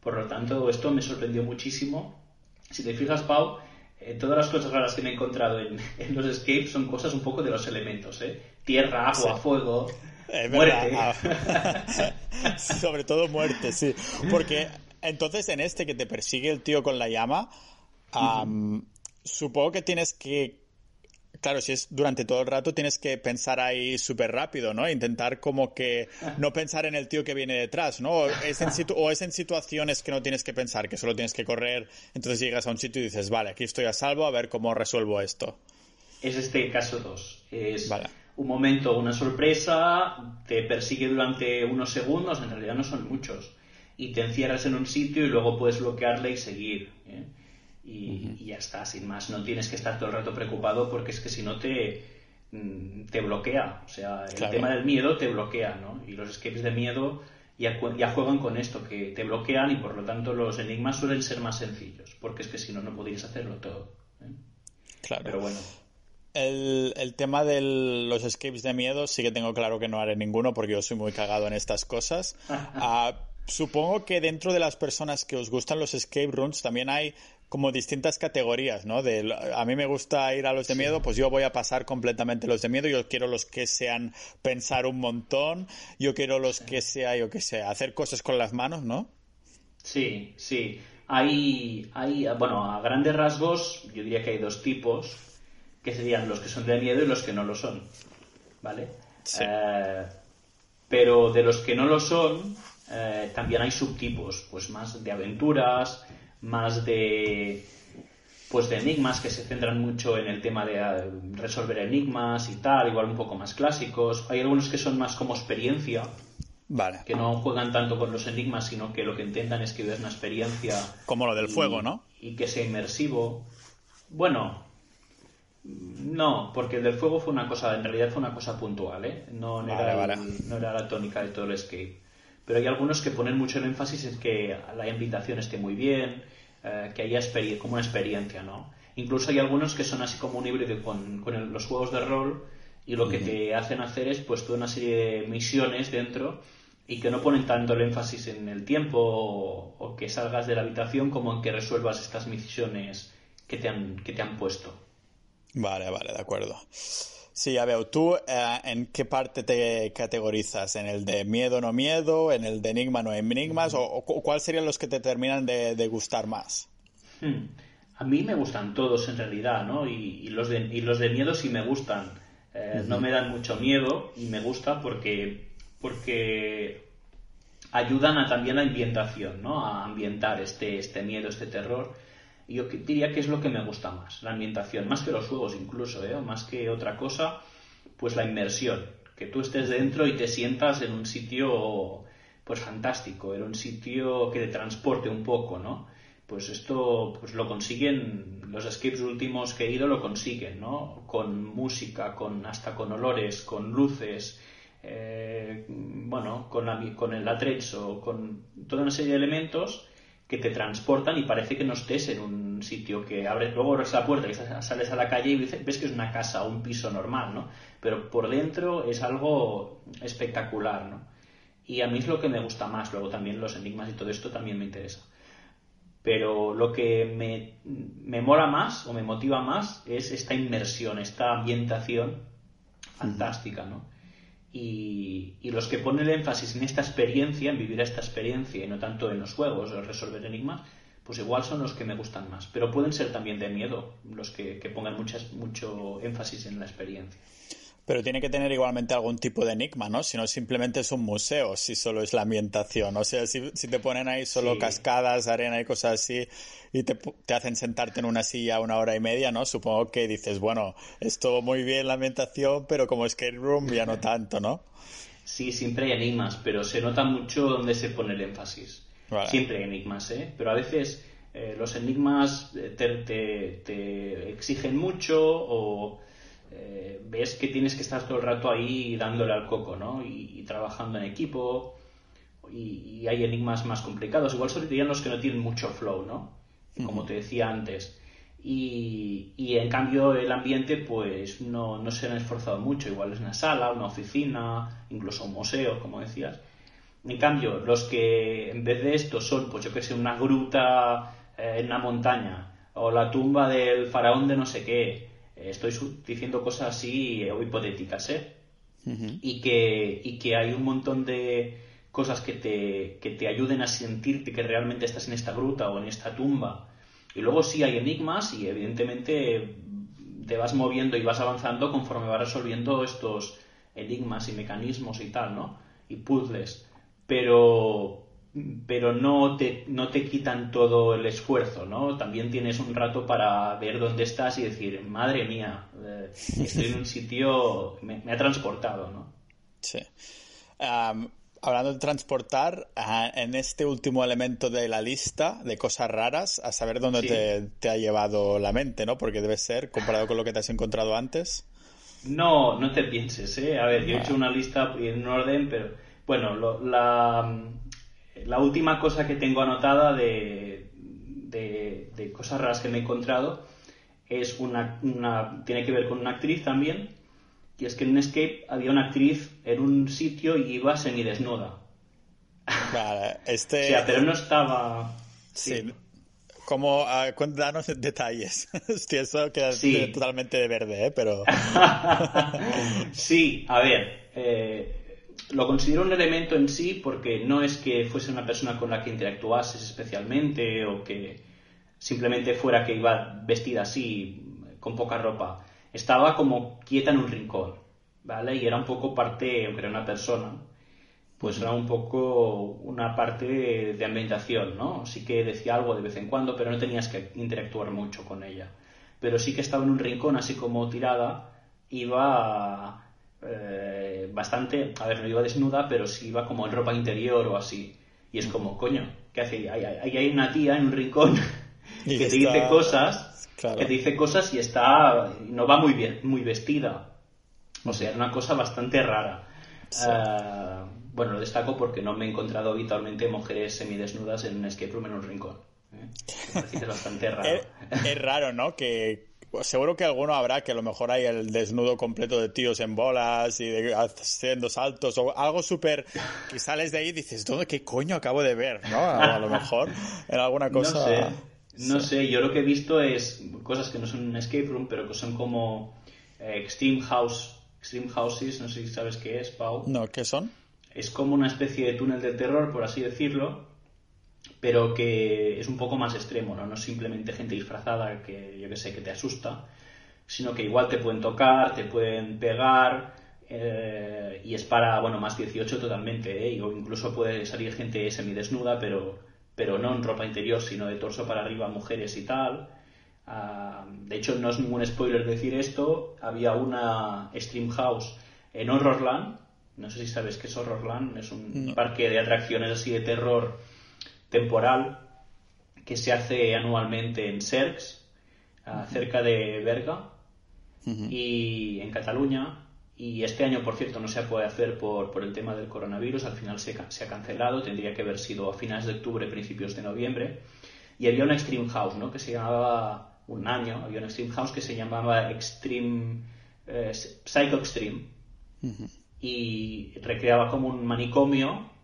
Por lo tanto, esto me sorprendió muchísimo. Si te fijas, Pau, eh, todas las cosas raras que me he encontrado en, [laughs] los escapes son cosas un poco de los elementos, ¿eh? Tierra, agua, fuego. Muerte. Ah. [laughs] Sobre todo muerte, sí. Porque entonces en este que te persigue el tío con la llama, supongo que tienes que Claro, si es durante todo el rato tienes que pensar ahí súper rápido, ¿no? Intentar como que no pensar en el tío que viene detrás, ¿no? O es, en o es en situaciones que no tienes que pensar, que solo tienes que correr, entonces llegas a un sitio y dices, vale, aquí estoy a salvo, a ver cómo resuelvo esto. Es este caso 2. Es un momento, una sorpresa, te persigue durante unos segundos, en realidad no son muchos, y te encierras en un sitio y luego puedes bloquearle y seguir. ¿eh? Y, ya está, sin más. No tienes que estar todo el rato preocupado porque es que si no te, mm, te bloquea. O sea, el tema del miedo te bloquea, ¿no? Y los escapes de miedo ya, ya, juegan con esto, que te bloquean y por lo tanto los enigmas suelen ser más sencillos, porque es que si no, no podrías hacerlo todo. ¿eh? Claro. Pero bueno. El, el, tema de los escapes de miedo sí que tengo claro que no haré ninguno porque yo soy muy cagado en estas cosas. [laughs] Ah, supongo que dentro de las personas que os gustan los escape rooms también hay como distintas categorías, ¿no? De, a mí me gusta ir a los de miedo, pues yo voy a pasar completamente los de miedo. Yo quiero los que sean pensar un montón. Yo quiero los que sea, yo que sé, hacer cosas con las manos, ¿no? Sí, sí. Hay, hay, bueno, a grandes rasgos, yo diría que hay dos tipos, que serían los que son de miedo y los que no lo son, ¿vale? Sí. Eh, pero de los que no lo son, eh, también hay subtipos, pues más de aventuras, más de pues de enigmas que se centran mucho en el tema de ah, resolver enigmas y tal, igual un poco más clásicos. Hay algunos que son más como experiencia, vale. que no juegan tanto con los enigmas, sino que lo que intentan es que veas una experiencia. Como lo del fuego, ¿no? Y que sea inmersivo. Bueno, no, porque el del fuego fue una cosa, en realidad fue una cosa puntual, ¿eh? No, era, no era la tónica de todo el escape pero hay algunos que ponen mucho el énfasis en que la invitación esté muy bien, eh, que haya como una experiencia, ¿no? Incluso hay algunos que son así como un híbrido con, con los juegos de rol y lo que te hacen hacer es pues toda una serie de misiones dentro y que no ponen tanto el énfasis en el tiempo o, que salgas de la habitación como en que resuelvas estas misiones que te han, que te han puesto. Vale, vale, de acuerdo. Sí, ya veo. ¿Tú eh, en qué parte te categorizas? ¿En el de miedo no miedo? ¿En el de enigma no enigmas? ¿O, cuáles serían los que te terminan de, gustar más? Hmm. A mí me gustan todos en realidad, ¿no? Y, los, de, y los de miedo sí me gustan. Eh, no me dan mucho miedo y me gusta porque, porque ayudan a, también a la ambientación, ¿no? A ambientar este, este miedo, este terror yo diría que es lo que me gusta más, la ambientación, más que los juegos incluso, ¿eh? más que otra cosa, pues la inmersión, que tú estés dentro y te sientas en un sitio pues fantástico, en un sitio que te transporte un poco, ¿no? Pues esto pues lo consiguen, los escapes últimos que he ido lo consiguen, ¿no? Con música, con hasta con olores, con luces, eh, bueno, con, con el atrezzo, con toda una serie de elementos que te transportan y parece que no estés en un sitio que abres luego abres la puerta y sales a la calle y ves que es una casa o un piso normal, ¿no? Pero por dentro es algo espectacular, ¿no? Y a mí es lo que me gusta más, luego también los enigmas y todo esto también me interesa. Pero lo que me, me mola más o me motiva más es esta inmersión, esta ambientación fantástica, ¿no? Y, y, los que ponen el énfasis en esta experiencia, en vivir esta experiencia y no tanto en los juegos o resolver enigmas, pues igual son los que me gustan más. Pero pueden ser también de miedo los que, que pongan mucho énfasis en la experiencia. Pero tiene que tener igualmente algún tipo de enigma, ¿no? Si no, simplemente es un museo, si solo es la ambientación. O sea, si, si te ponen ahí solo cascadas, arena y cosas así, y te, te, hacen sentarte en una silla una hora y media, ¿no? Supongo que dices, bueno, esto muy bien la ambientación, pero como skate room ya no tanto, ¿no? Sí, siempre hay enigmas, pero se nota mucho dónde se pone el énfasis. Siempre hay enigmas, ¿eh? Pero a veces eh, los enigmas te, te, te exigen mucho o eh, ves que tienes que estar todo el rato ahí dándole al coco, ¿no? Y, trabajando en equipo. Y, hay enigmas más complicados. Igual sobre todo los que no tienen mucho flow, ¿no? Como te decía antes. Y, en cambio el ambiente pues no, no se han esforzado mucho. Igual es una sala, una oficina, incluso un museo, como decías. En cambio, los que en vez de esto son, pues yo que sé, una gruta eh, en una montaña, o la tumba del faraón de no sé qué, estoy diciendo cosas así o hipotéticas, ¿eh? y, que, y que hay un montón de cosas que te, que te ayuden a sentirte que realmente estás en esta gruta o en esta tumba. Y luego sí hay enigmas y evidentemente te vas moviendo y vas avanzando conforme vas resolviendo estos enigmas y mecanismos y tal, ¿no? Y puzzles. Pero, pero no te, no te quitan todo el esfuerzo, ¿no? También tienes un rato para ver dónde estás y decir, madre mía, eh, estoy en un [laughs] sitio, me, me ha transportado, ¿no? Sí. hablando de transportar, en este último elemento de la lista de cosas raras, a saber dónde te, te, ha llevado la mente, ¿no? Porque debe ser, comparado con lo que te has encontrado antes. No, no te pienses, ¿eh? A ver, yo he hecho una lista en un orden, pero bueno, lo, la la última cosa que tengo anotada de, de, cosas raras que me he encontrado es una, una, tiene que ver con una actriz también, y es que en un escape había una actriz en un sitio y iba semidesnuda. Vale, este... [laughs] o sea, pero no estaba... Sí. Como, uh, cuéntanos detalles. [laughs] Hostia, eso queda totalmente de verde, ¿eh? Pero... [laughs] sí, a ver, eh, lo considero un elemento en sí porque no es que fuese una persona con la que interactuases especialmente o que simplemente fuera que iba vestida así, con poca ropa. Estaba como quieta en un rincón, ¿vale? Y era un poco parte, aunque era una persona, pues era un poco una parte de, ambientación, ¿no? Sí que decía algo de vez en cuando, pero no tenías que interactuar mucho con ella. Pero sí que estaba en un rincón, así como tirada, iba eh, bastante, a ver, no iba desnuda, pero sí iba como en ropa interior o así. Y es como, coño, ¿qué hace? Ahí hay, una tía en un rincón que te dice cosas, que te dice cosas y está, no va muy bien, muy vestida. O sea, era una cosa bastante rara. Eh, bueno, lo destaco porque no me he encontrado habitualmente mujeres semidesnudas en un escape room en un rincón. ¿eh? [laughs] Es bastante raro. es, raro, ¿no? Que, seguro que alguno habrá que a lo mejor hay el desnudo completo de tíos en bolas y de, haciendo saltos o algo súper que sales de ahí y dices, ¿dónde qué coño acabo de ver? ¿no? A, lo mejor en alguna cosa. No sé. No sé, yo lo que he visto es cosas que no son un escape room, pero que son como eh, extreme house, extreme houses, no sé si sabes qué es, Pau. No, ¿qué son? Es como una especie de túnel de terror, por así decirlo, pero que es un poco más extremo, ¿no? No es simplemente gente disfrazada que yo que sé, que te asusta, sino que igual te pueden tocar, te pueden pegar, eh, y es para, bueno, más 18 totalmente, ¿eh? O incluso puede salir gente semidesnuda, pero, pero no en ropa interior, sino de torso para arriba, mujeres y tal. Ah, de hecho, no es ningún spoiler decir esto, había una Stream House en Horrorland, no sé si sabes qué es Horrorland, es un parque de atracciones así de terror temporal que se hace anualmente en Cercs, cerca de Berga, y en Cataluña. Y este año, por cierto, no se puede hacer por, por el tema del coronavirus, al final se, se, ha cancelado, tendría que haber sido a finales de octubre, principios de noviembre. Y había un Extreme House, ¿no? Que se llamaba, un año, había un Extreme House que se llamaba Extreme, eh, Psycho Extreme. Y recreaba como un manicomio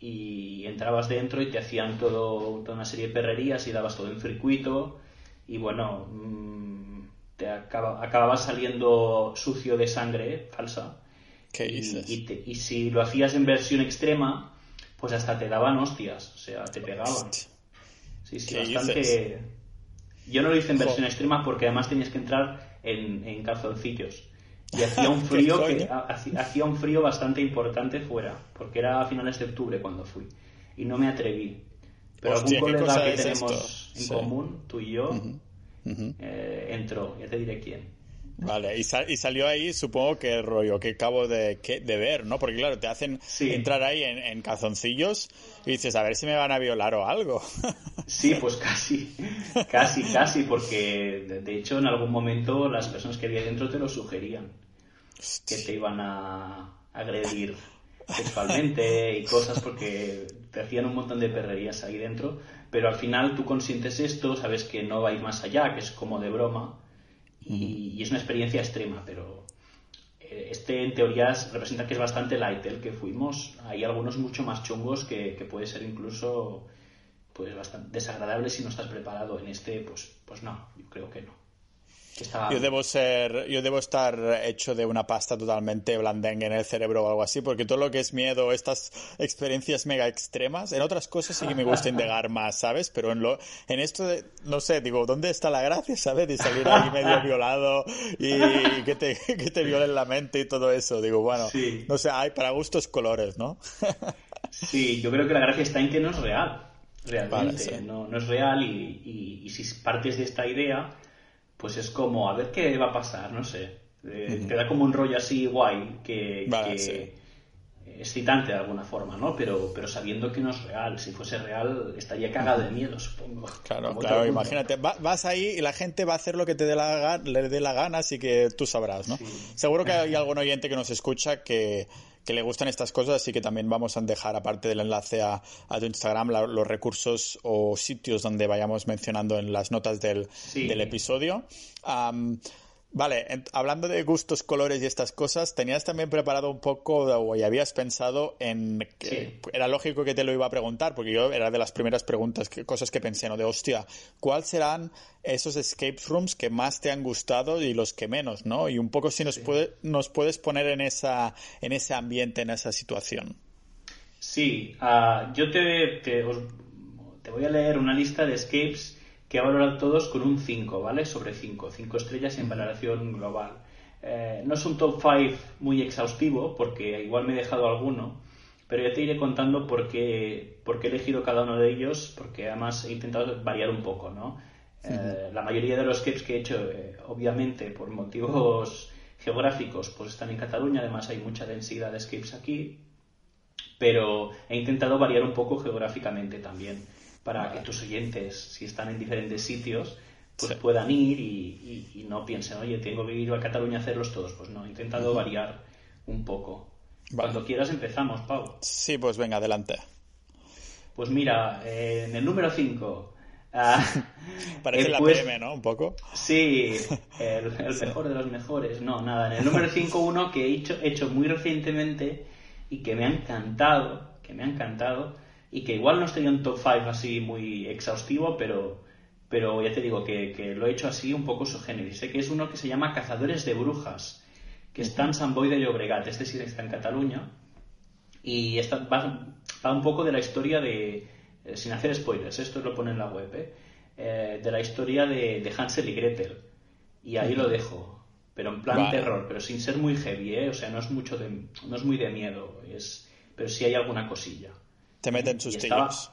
y entrabas dentro y te hacían todo, toda una serie de perrerías y dabas todo el circuito y bueno, mm, te acababas saliendo sucio de sangre falsa ¿Qué dices? Y, y, si lo hacías en versión extrema, pues hasta te daban hostias, o sea, te pegaban. Sí, sí, bastante. Yo no lo hice en versión extrema porque además tenías que entrar en, en calzoncillos. Y hacía un [laughs] frío que hacía un frío bastante importante fuera, porque era a finales de octubre cuando fui. Y no me atreví. Pero algún colega que tenemos en común, tú y yo, eh, entró, ya te diré quién. Vale, y, salió ahí, supongo que rollo que acabo de, de ver, ¿no? Porque claro, te hacen entrar ahí en, en, calzoncillos y dices, a ver si me van a violar o algo. [laughs] Sí, pues casi, casi, casi, porque de hecho en algún momento las personas que había dentro te lo sugerían, que te iban a agredir sexualmente y cosas porque te hacían un montón de perrerías ahí dentro, pero al final tú consientes esto, sabes que no va a ir más allá, que es como de broma y, es una experiencia extrema, pero eh, este en teoría representa que es bastante light el que fuimos. Hay algunos mucho más chungos que, que puede ser incluso pues bastante desagradable si no estás preparado. En este, pues, pues no, yo creo que no. Yo debo ser, yo debo estar hecho de una pasta totalmente blandengue en el cerebro o algo así, porque todo lo que es miedo, estas experiencias mega extremas, en otras cosas sí que me gusta indagar más, ¿sabes? Pero en lo, en esto no sé, digo, ¿dónde está la gracia, ¿sabes? De salir ahí [laughs] medio violado y que te, [laughs] que te violen la mente y todo eso. Digo, bueno, no sé, hay para gustos colores, ¿no? [laughs] sí, yo creo que la gracia está en que no es real. Realmente, no, no, es real y, y si partes de esta idea, pues es como, a ver qué va a pasar, no sé. Eh, te da como un rollo así guay, que, excitante de alguna forma, ¿no? Pero, pero sabiendo que no es real. Si fuese real, estaría cagado de miedo, supongo. Claro, claro, imagínate. vas ahí y la gente va a hacer lo que te dé la, le dé la gana, así que tú sabrás, ¿no? Seguro que hay algún oyente que nos escucha que, que le gustan estas cosas, así que también vamos a dejar, aparte del enlace a, tu Instagram, los recursos o sitios donde vayamos mencionando en las notas del, del episodio. Vale, hablando de gustos, colores y estas cosas, tenías también preparado un poco o ya habías pensado en que era lógico que te lo iba a preguntar, porque yo era de las primeras preguntas, que, cosas que pensé, ¿no? De hostia, ¿cuáles serán esos escape rooms que más te han gustado y los que menos, ¿no? Y un poco si nos, puede, nos puedes poner en, esa, en ese ambiente, en esa situación. Sí, ah, yo te, te, te voy a leer una lista de escapes que valoran todos con un 5, ¿vale? Sobre 5, 5 estrellas en valoración global. Eh, no es un top 5 muy exhaustivo, porque igual me he dejado alguno, pero ya te iré contando por qué, por qué he elegido cada uno de ellos, porque además he intentado variar un poco, ¿no? Eh, la mayoría de los escapes que he hecho, eh, obviamente, por motivos [laughs] geográficos, pues están en Cataluña, además hay mucha densidad de escapes aquí, pero he intentado variar un poco geográficamente también para que tus oyentes, si están en diferentes sitios, pues puedan ir y, no piensen, oye, tengo que ir a Cataluña a hacerlos todos. Pues no, he intentado variar un poco. Cuando quieras empezamos, Pau. Sí, pues venga, adelante. Pues mira, en el número 5... Ah, [laughs] Parece la PM, ¿no? Un poco. Sí, [laughs] el, mejor de los mejores. No, nada. En el número 5, uno que he hecho, hecho muy recientemente y que me ha encantado, que me ha encantado, y que igual no estaría un top 5 así muy exhaustivo, pero, pero ya te digo que, lo he hecho así un poco su Sé que es uno que se llama Cazadores de Brujas, que está en San Boy de Llobregat, este sí está en Cataluña, y está, va, un poco de la historia de, eh, sin hacer spoilers, esto lo pone en la web, ¿eh? Eh, de la historia de, Hansel y Gretel. Y ahí lo dejo, pero en plan terror, pero sin ser muy heavy, o sea, no es, mucho de, no es muy de miedo, es, pero sí hay alguna cosilla. Te meten sus tíos.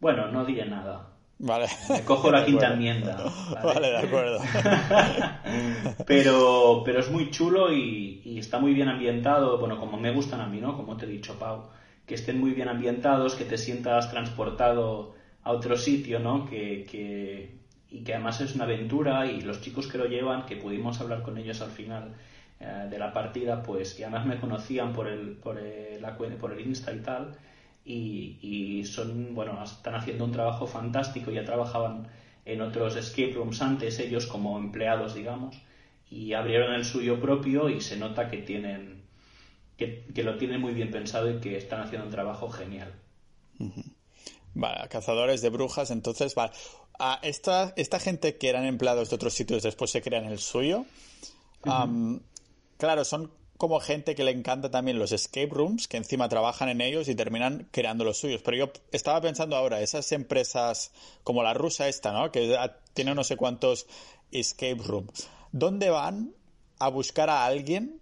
Bueno, no diré nada. Vale. Me cojo la [laughs] quinta enmienda. [laughs] ¿vale? de acuerdo. [laughs] pero, pero es muy chulo y, está muy bien ambientado. Bueno, como me gustan a mí, ¿no? Como te he dicho, Pau. Que estén muy bien ambientados, que te sientas transportado a otro sitio, ¿no? Que, y que además es una aventura y los chicos que lo llevan, que pudimos hablar con ellos al final eh, de la partida, pues que además me conocían por el, por el, por el Insta y tal, y, son, bueno, están haciendo un trabajo fantástico, ya trabajaban en otros escape rooms antes ellos como empleados, digamos, y abrieron el suyo propio y se nota que tienen, que, lo tienen muy bien pensado y que están haciendo un trabajo genial. Vale, cazadores de brujas, entonces, vale. A esta, esta gente que eran empleados de otros sitios después se crean el suyo. Claro, son como gente que le encanta también los escape rooms, que encima trabajan en ellos y terminan creando los suyos. Pero yo estaba pensando ahora, esas empresas como la rusa esta, ¿no? Que tiene no sé cuántos escape rooms. ¿Dónde van a buscar a alguien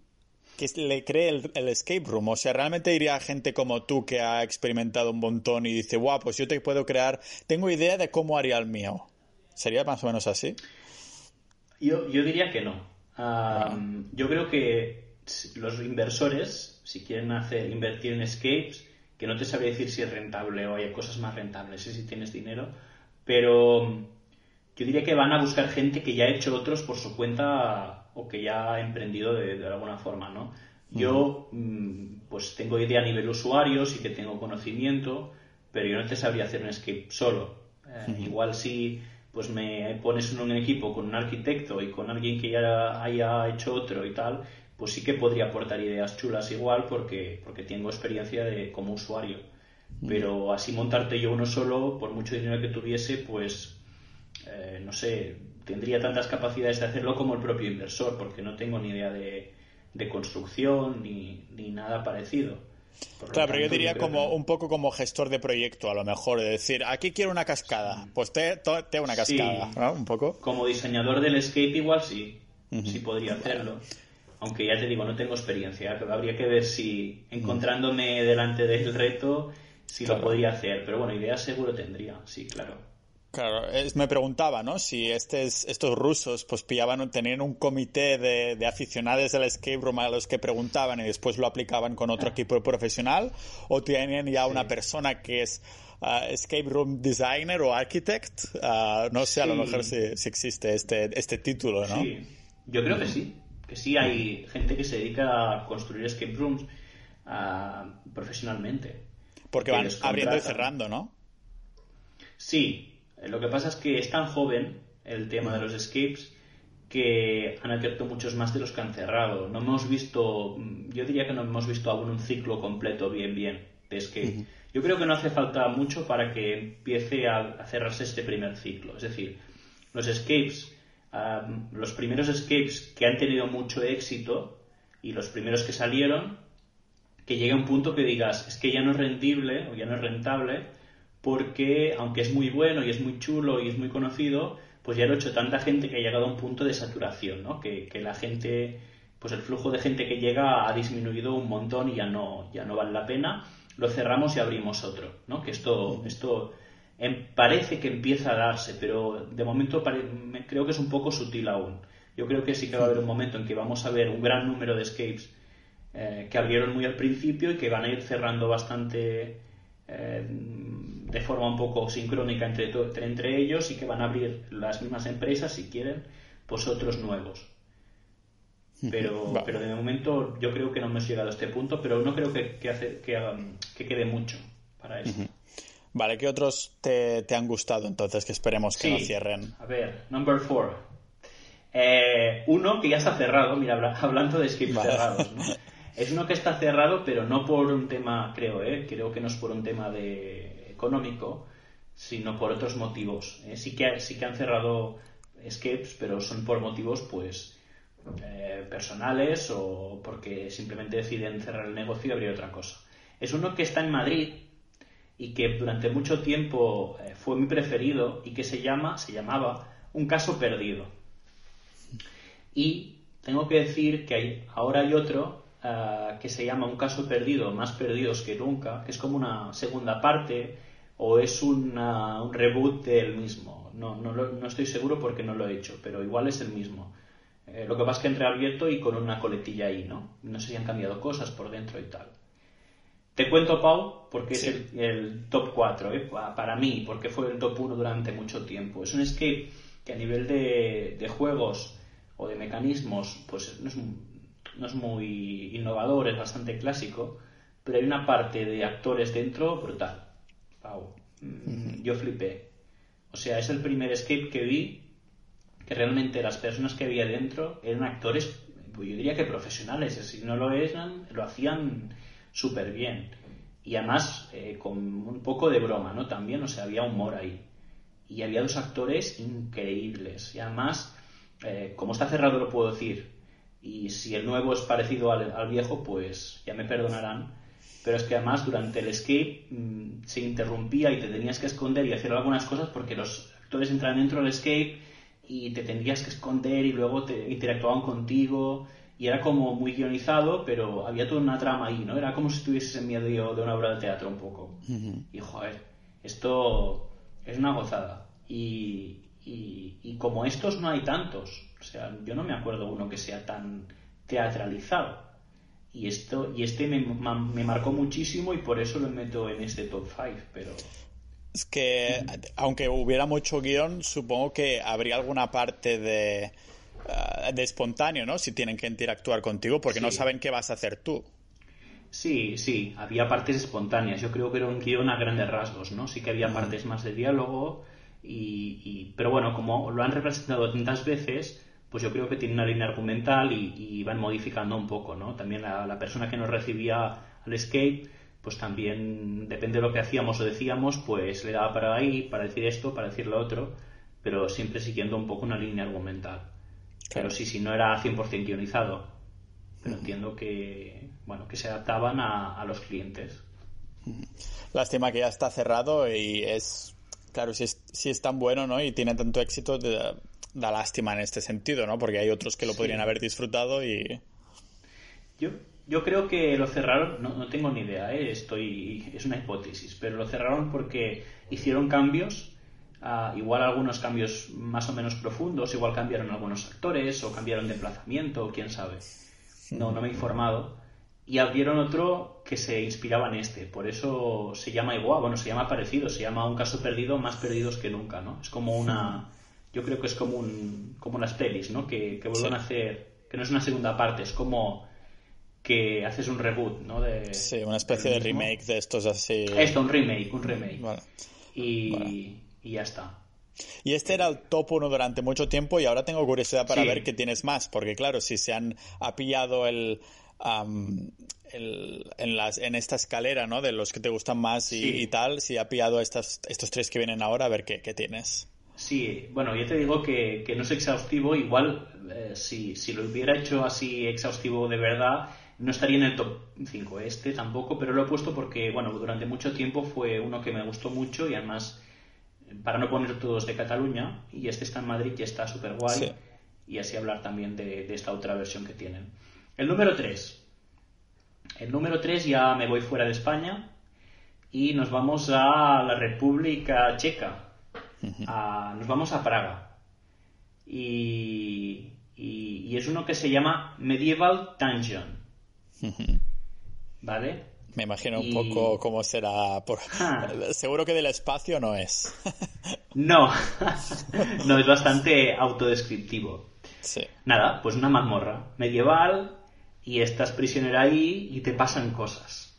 que le cree el, escape room. O sea, realmente iría a gente como tú que ha experimentado un montón y dice, guau, pues yo te puedo crear, tengo idea de cómo haría el mío. ¿Sería más o menos así? Yo, yo diría que no. Yo creo que los inversores, si quieren hacer invertir en escapes, que no te sabría decir si es rentable o hay cosas más rentables, si tienes dinero, pero yo diría que van a buscar gente que ya ha hecho otros por su cuenta o que ya ha emprendido de, alguna forma, ¿no? Yo, mm, pues tengo idea a nivel usuario, sí que tengo conocimiento, pero yo no te sabría hacer un escape solo. Eh, igual si pues me pones en un equipo con un arquitecto y con alguien que ya haya hecho otro y tal, pues sí que podría aportar ideas chulas igual porque, porque tengo experiencia de, como usuario. Pero así montarte yo uno solo, por mucho dinero que tuviese, pues eh, no sé, tendría tantas capacidades de hacerlo como el propio inversor, porque no tengo ni idea de, construcción ni, ni, nada parecido. claro, pero yo diría como un poco como gestor de proyecto, a lo mejor, de decir, aquí quiero una cascada, pues te, te una cascada, ¿no? Un poco. Como diseñador del escape igual sí, sí podría hacerlo. Aunque ya te digo, no tengo experiencia, pero habría que ver si encontrándome delante del reto, si lo podría hacer. Pero bueno, idea seguro tendría, sí, claro. Claro, me preguntaba, ¿no? Si estos, estos rusos pues pillaban, tenían un comité de, aficionados del escape room a los que preguntaban y después lo aplicaban con otro equipo profesional o tenían ya una persona que es uh, escape room designer o architect. Uh, no sé, a lo mejor si, existe este, este título, ¿no? Sí, yo creo que sí, que sí hay gente que se dedica a construir escape rooms uh, profesionalmente. Porque van abriendo y cerrando, ¿no? Sí, eh, lo que pasa es que es tan joven el tema de los escapes que han abierto muchos más de los que han cerrado. No hemos visto, yo diría que no hemos visto aún un ciclo completo bien, bien de escape. Yo creo que no hace falta mucho para que empiece a, cerrarse este primer ciclo. Es decir, los escapes, los primeros escapes que han tenido mucho éxito y los primeros que salieron, que llegue un punto que digas, es que ya no es rendible o ya no es rentable porque aunque es muy bueno y es muy chulo y es muy conocido, pues ya lo ha hecho tanta gente que ha llegado a un punto de saturación, ¿no? Que, la gente, pues el flujo de gente que llega ha disminuido un montón y ya no, ya no vale la pena, lo cerramos y abrimos otro, ¿no? Que esto, esto parece que empieza a darse, pero de momento creo que es un poco sutil aún. Yo creo que sí que va a haber un momento en que vamos a ver un gran número de escapes eh, que abrieron muy al principio y que van a ir cerrando bastante eh, de forma un poco sincrónica entre, entre ellos y que van a abrir las mismas empresas, si quieren, pues otros nuevos. Pero, pero de momento yo creo que no hemos llegado a este punto, pero no creo que, que, hace, que, que quede mucho para eso. Vale, ¿qué otros te, te, han gustado entonces que esperemos que no cierren? A ver, number four. Eh, uno que ya está cerrado, mira, [laughs] hablando de skips cerrados. Es uno que está cerrado, pero no por un tema, creo, ¿eh? creo que no es por un tema de económico, sino por otros motivos. ¿eh? Sí, que, sí que han cerrado escapes, pero son por motivos, pues, eh, personales o porque simplemente deciden cerrar el negocio y abrir otra cosa. Es uno que está en Madrid y que durante mucho tiempo eh, fue mi preferido y que se llama, se llamaba Un caso perdido. Y tengo que decir que hay, ahora hay otro eh, que se llama Un caso perdido, más perdidos que nunca, que es como una segunda parte o es un reboot del mismo. No, no, no, estoy seguro porque no lo he hecho, pero igual es el mismo. Eh, lo que pasa es que entre abierto y con una coletilla ahí, ¿no? No sé si han cambiado cosas por dentro y tal. Te cuento, Pau, porque es el, top 4, ¿eh? para mí, porque fue el top 1 durante mucho tiempo. Es un escape que a nivel de, de juegos o de mecanismos, pues no es, no es muy innovador, es bastante clásico, pero hay una parte de actores dentro brutal. Wow. Mm, yo flipé. O sea, es el primer escape que vi que realmente las personas que había dentro eran actores, pues yo diría que profesionales, si no lo eran, lo hacían súper bien. Y además eh, con un poco de broma, ¿no? También, o sea, había humor ahí. Y había dos actores increíbles. Y además, eh, como está cerrado lo puedo decir, Y si el nuevo es parecido al, viejo, pues ya me perdonarán. Pero es que además durante el escape mm, se interrumpía y te tenías que esconder y hacer algunas cosas porque los actores entraban dentro del escape y te tendrías que esconder y luego te interactuaban contigo y era como muy guionizado, pero había toda una trama ahí, ¿no? Era como si estuvieses en medio de una obra de teatro un poco. Y joder, esto es una gozada. Y, y, como estos no hay tantos. O sea, yo no me acuerdo uno que sea tan teatralizado. Y, esto, y este me, me marcó muchísimo y por eso lo meto en este top 5, pero... Es que, aunque hubiera mucho guion, supongo que habría alguna parte de, de espontáneo, ¿no? Si tienen que interactuar contigo, porque no saben qué vas a hacer tú. Sí, sí, había partes espontáneas. Yo creo que era un guion a grandes rasgos, ¿no? Sí que había partes más de diálogo, y, pero bueno, como lo han representado tantas veces, pues yo creo que tiene una línea argumental y, van modificando un poco, ¿no? También la, la persona que nos recibía al escape pues también depende de lo que hacíamos o decíamos, pues le daba para ahí, para decir esto, para decir lo otro, pero siempre siguiendo un poco una línea argumental. Pero sí, sí, no era 100% guionizado, pero entiendo que, bueno, que se adaptaban a, los clientes. Lástima que ya está cerrado y es, claro, si es, si es tan bueno, ¿no? Y tiene tanto éxito, da lástima en este sentido, ¿no? Porque hay otros que lo podrían haber disfrutado y... Yo yo creo que lo cerraron, no, no tengo ni idea, ¿eh? estoy, es una hipótesis, pero lo cerraron porque hicieron cambios, ah, igual algunos cambios más o menos profundos, igual cambiaron algunos actores o cambiaron de emplazamiento, quién sabe. No, no me he informado. Y abrieron otro que se inspiraba en este, por eso se llama igual, bueno, se llama parecido, se llama Un caso perdido, más perdidos que nunca, ¿no? Es como una, yo creo que es como un, como las pelis, ¿no? Que, que vuelven a hacer, que no es una segunda parte, es como que haces un reboot, ¿no? De, sí, una especie de remake de estos así. Esto, un remake, un remake. Y, y ya está. Y este era el top 1 durante mucho tiempo y ahora tengo curiosidad para ver qué tienes más, porque claro, si se han ha pillado el, el en, las, en esta escalera, ¿no? De los que te gustan más y, tal, si ha pillado estas, estos tres que vienen ahora, a ver qué, qué tienes. Sí, bueno, yo te digo que, que no es exhaustivo, igual eh, si, si lo hubiera hecho así exhaustivo de verdad, no estaría en el top 5 este tampoco, pero lo he puesto porque, bueno, durante mucho tiempo fue uno que me gustó mucho y además, para no poner todos de Cataluña, y este está en Madrid y está súper guay, y así hablar también de, esta otra versión que tienen. El número 3. El número 3 ya me voy fuera de España y nos vamos a la República Checa. nos vamos a Praga. Y, y, es uno que se llama Medieval Dungeon. ¿Vale? Me imagino un poco cómo será. Por... Ah. [laughs] Seguro que del espacio no es. [laughs] no, [laughs] no, es bastante autodescriptivo. Nada, pues una mazmorra medieval y estás prisionero ahí y te pasan cosas.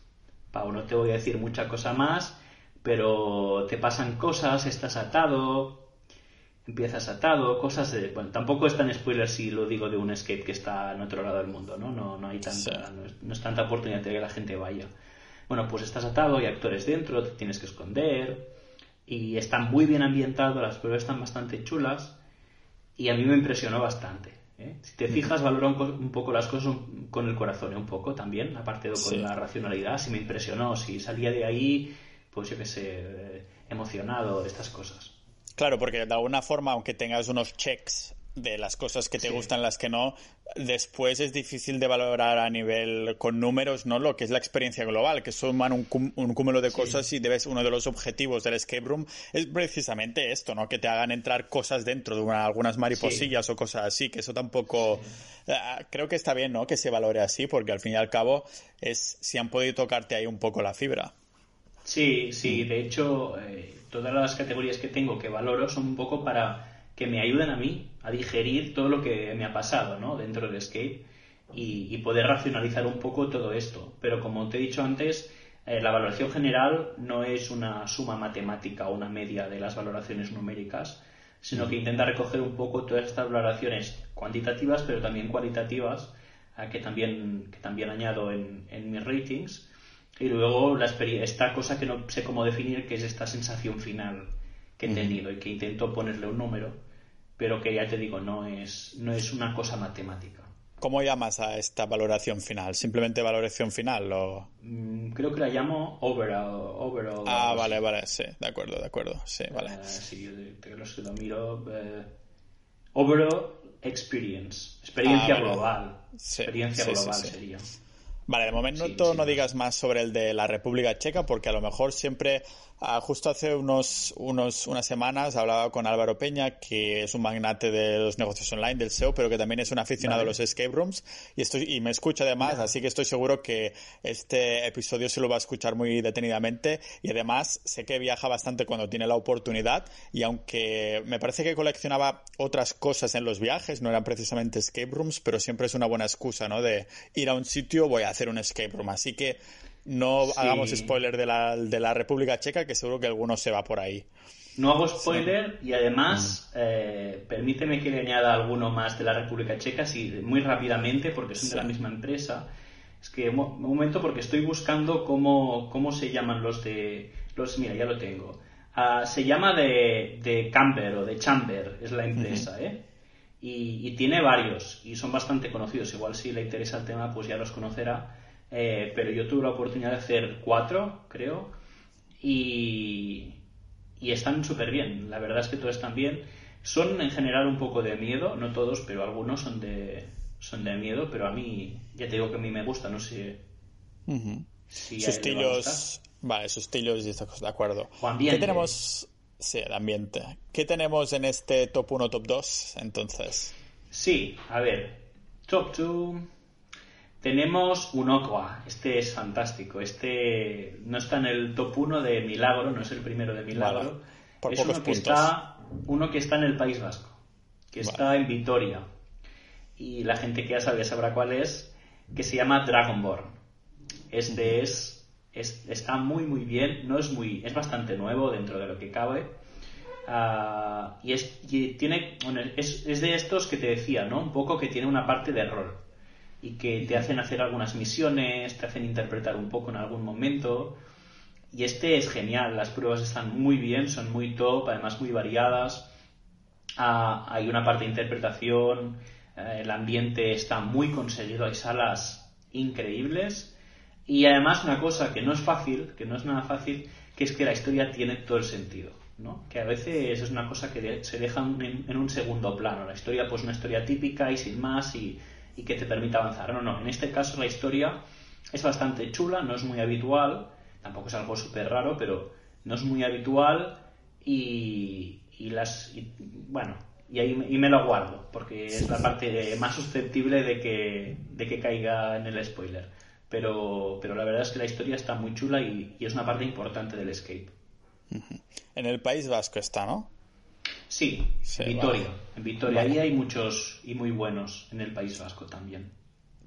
Pau, no te voy a decir mucha cosa más, pero te pasan cosas, estás atado, empiezas atado, cosas de... Bueno, tampoco es tan spoiler si lo digo de un escape que está en otro lado del mundo, ¿no? No, no hay tanta... No, es, tanta oportunidad de que la gente vaya. Bueno, pues estás atado, hay actores dentro, te tienes que esconder y están muy bien ambientados, las pruebas están bastante chulas y a mí me impresionó bastante. ¿eh? Si te fijas, valora un, poco las cosas con el corazón, ¿eh? un poco también, aparte de con la racionalidad, si me impresionó, si salía de ahí, pues yo qué sé, eh, emocionado de estas cosas. Claro, porque de alguna forma, aunque tengas unos checks de las cosas que te gustan, las que no, después es difícil de valorar a nivel con números, ¿no? Lo que es la experiencia global, que suman un, un cúmulo de cosas y debes, uno de los objetivos del escape room es precisamente esto, ¿no? Que te hagan entrar cosas dentro de algunas mariposillas o cosas así, que eso tampoco, ah, creo que está bien, ¿no? Que se valore así, porque al fin y al cabo es si han podido tocarte ahí un poco la fibra. Sí, sí, de hecho, eh, todas las categorías que tengo que valoro son un poco para que me ayuden a mí a digerir todo lo que me ha pasado ¿no? dentro de Escape y, poder racionalizar un poco todo esto. Pero como te he dicho antes, eh, la valoración general no es una suma matemática o una media de las valoraciones numéricas, sino que intenta recoger un poco todas estas valoraciones cuantitativas, pero también cualitativas, que, también, que también añado en, en mis ratings y luego la esta cosa que no sé cómo definir, que es esta sensación final que he tenido y que intento ponerle un número, pero que ya te digo, no es, no es una cosa matemática. ¿Cómo llamas a esta valoración final? ¿Simplemente valoración final o...? Mm, creo que la llamo overall. ah, vale, vale, sí, de acuerdo, de acuerdo, sí, vale. Uh, sí, yo lo miro. Uh, overall experience, experiencia ah, global. experiencia global sería. Vale, de momento no digas más sobre el de la República Checa porque a lo mejor siempre Ah, justo hace unos, unos, unas semanas hablaba con Álvaro Peña, que es un magnate de los negocios online del SEO, pero que también es un aficionado a los escape rooms y, estoy, y me escucha además, así que estoy seguro que este episodio se lo va a escuchar muy detenidamente y además sé que viaja bastante cuando tiene la oportunidad y aunque me parece que coleccionaba otras cosas en los viajes, no eran precisamente escape rooms, pero siempre es una buena excusa, ¿no? De ir a un sitio, voy a hacer un escape room. Así que no hagamos spoiler de la, de la República Checa, que seguro que alguno se va por ahí. No hago spoiler y además mm. eh, permíteme que le añada alguno más de la República Checa, sí, muy rápidamente, porque son de la misma empresa. Es que un momento porque estoy buscando cómo, cómo se llaman los de... Los, mira, ya lo tengo. Ah, se llama de, de Camber o de Chamber, es la empresa, ¿eh? Y, y, tiene varios y son bastante conocidos. Igual si le interesa el tema, pues ya los conocerá. Eh, pero yo tuve la oportunidad de hacer cuatro, creo, y, y están súper bien. La verdad es que todos están bien. Son en general un poco de miedo, no todos, pero algunos son de, son de miedo, pero a mí, ya te digo que a mí me gusta, no sé. si sus estilos, vale, sus estilos y estas cosas, de acuerdo. ¿Qué tenemos? Sí, el ambiente. ¿Qué tenemos en este top 1, top 2, entonces? Sí, a ver, top 2 tenemos Unokwa, este es fantástico. Este no está en el top 1 de Milagro, no es el primero de Milagro. es uno que, está, uno que está en el País Vasco, que está en Vitoria. Y la gente que ya sabe sabrá cuál es, que se llama Dragonborn. Este es, está muy muy bien, no es muy, es bastante nuevo dentro de lo que cabe. Ah, y, es, tiene, es, es de estos que te decía, ¿no? Un poco que tiene una parte de rol y que te hacen hacer algunas misiones, te hacen interpretar un poco en algún momento. Y este es genial, las pruebas están muy bien, son muy top, además muy variadas. Ah, hay una parte de interpretación, eh, el ambiente está muy conseguido, hay salas increíbles. Y además una cosa que no es fácil, que no es nada fácil, que es que la historia tiene todo el sentido. ¿no? Que a veces es una cosa que se deja en, en un segundo plano. La historia, pues una historia típica y sin más, y y que te permita avanzar. No, no, en este caso la historia es bastante chula, no es muy habitual, tampoco es algo súper raro, pero no es muy habitual y, y las... bueno, y ahí y me lo guardo, porque es la parte más susceptible de que, de que caiga en el spoiler. Pero, pero la verdad es que la historia está muy chula y, y es una parte importante del escape. En el País Vasco está, ¿no? Sí, Vitoria. En Vitoria. Ahí hay muchos y muy buenos en el País Vasco también.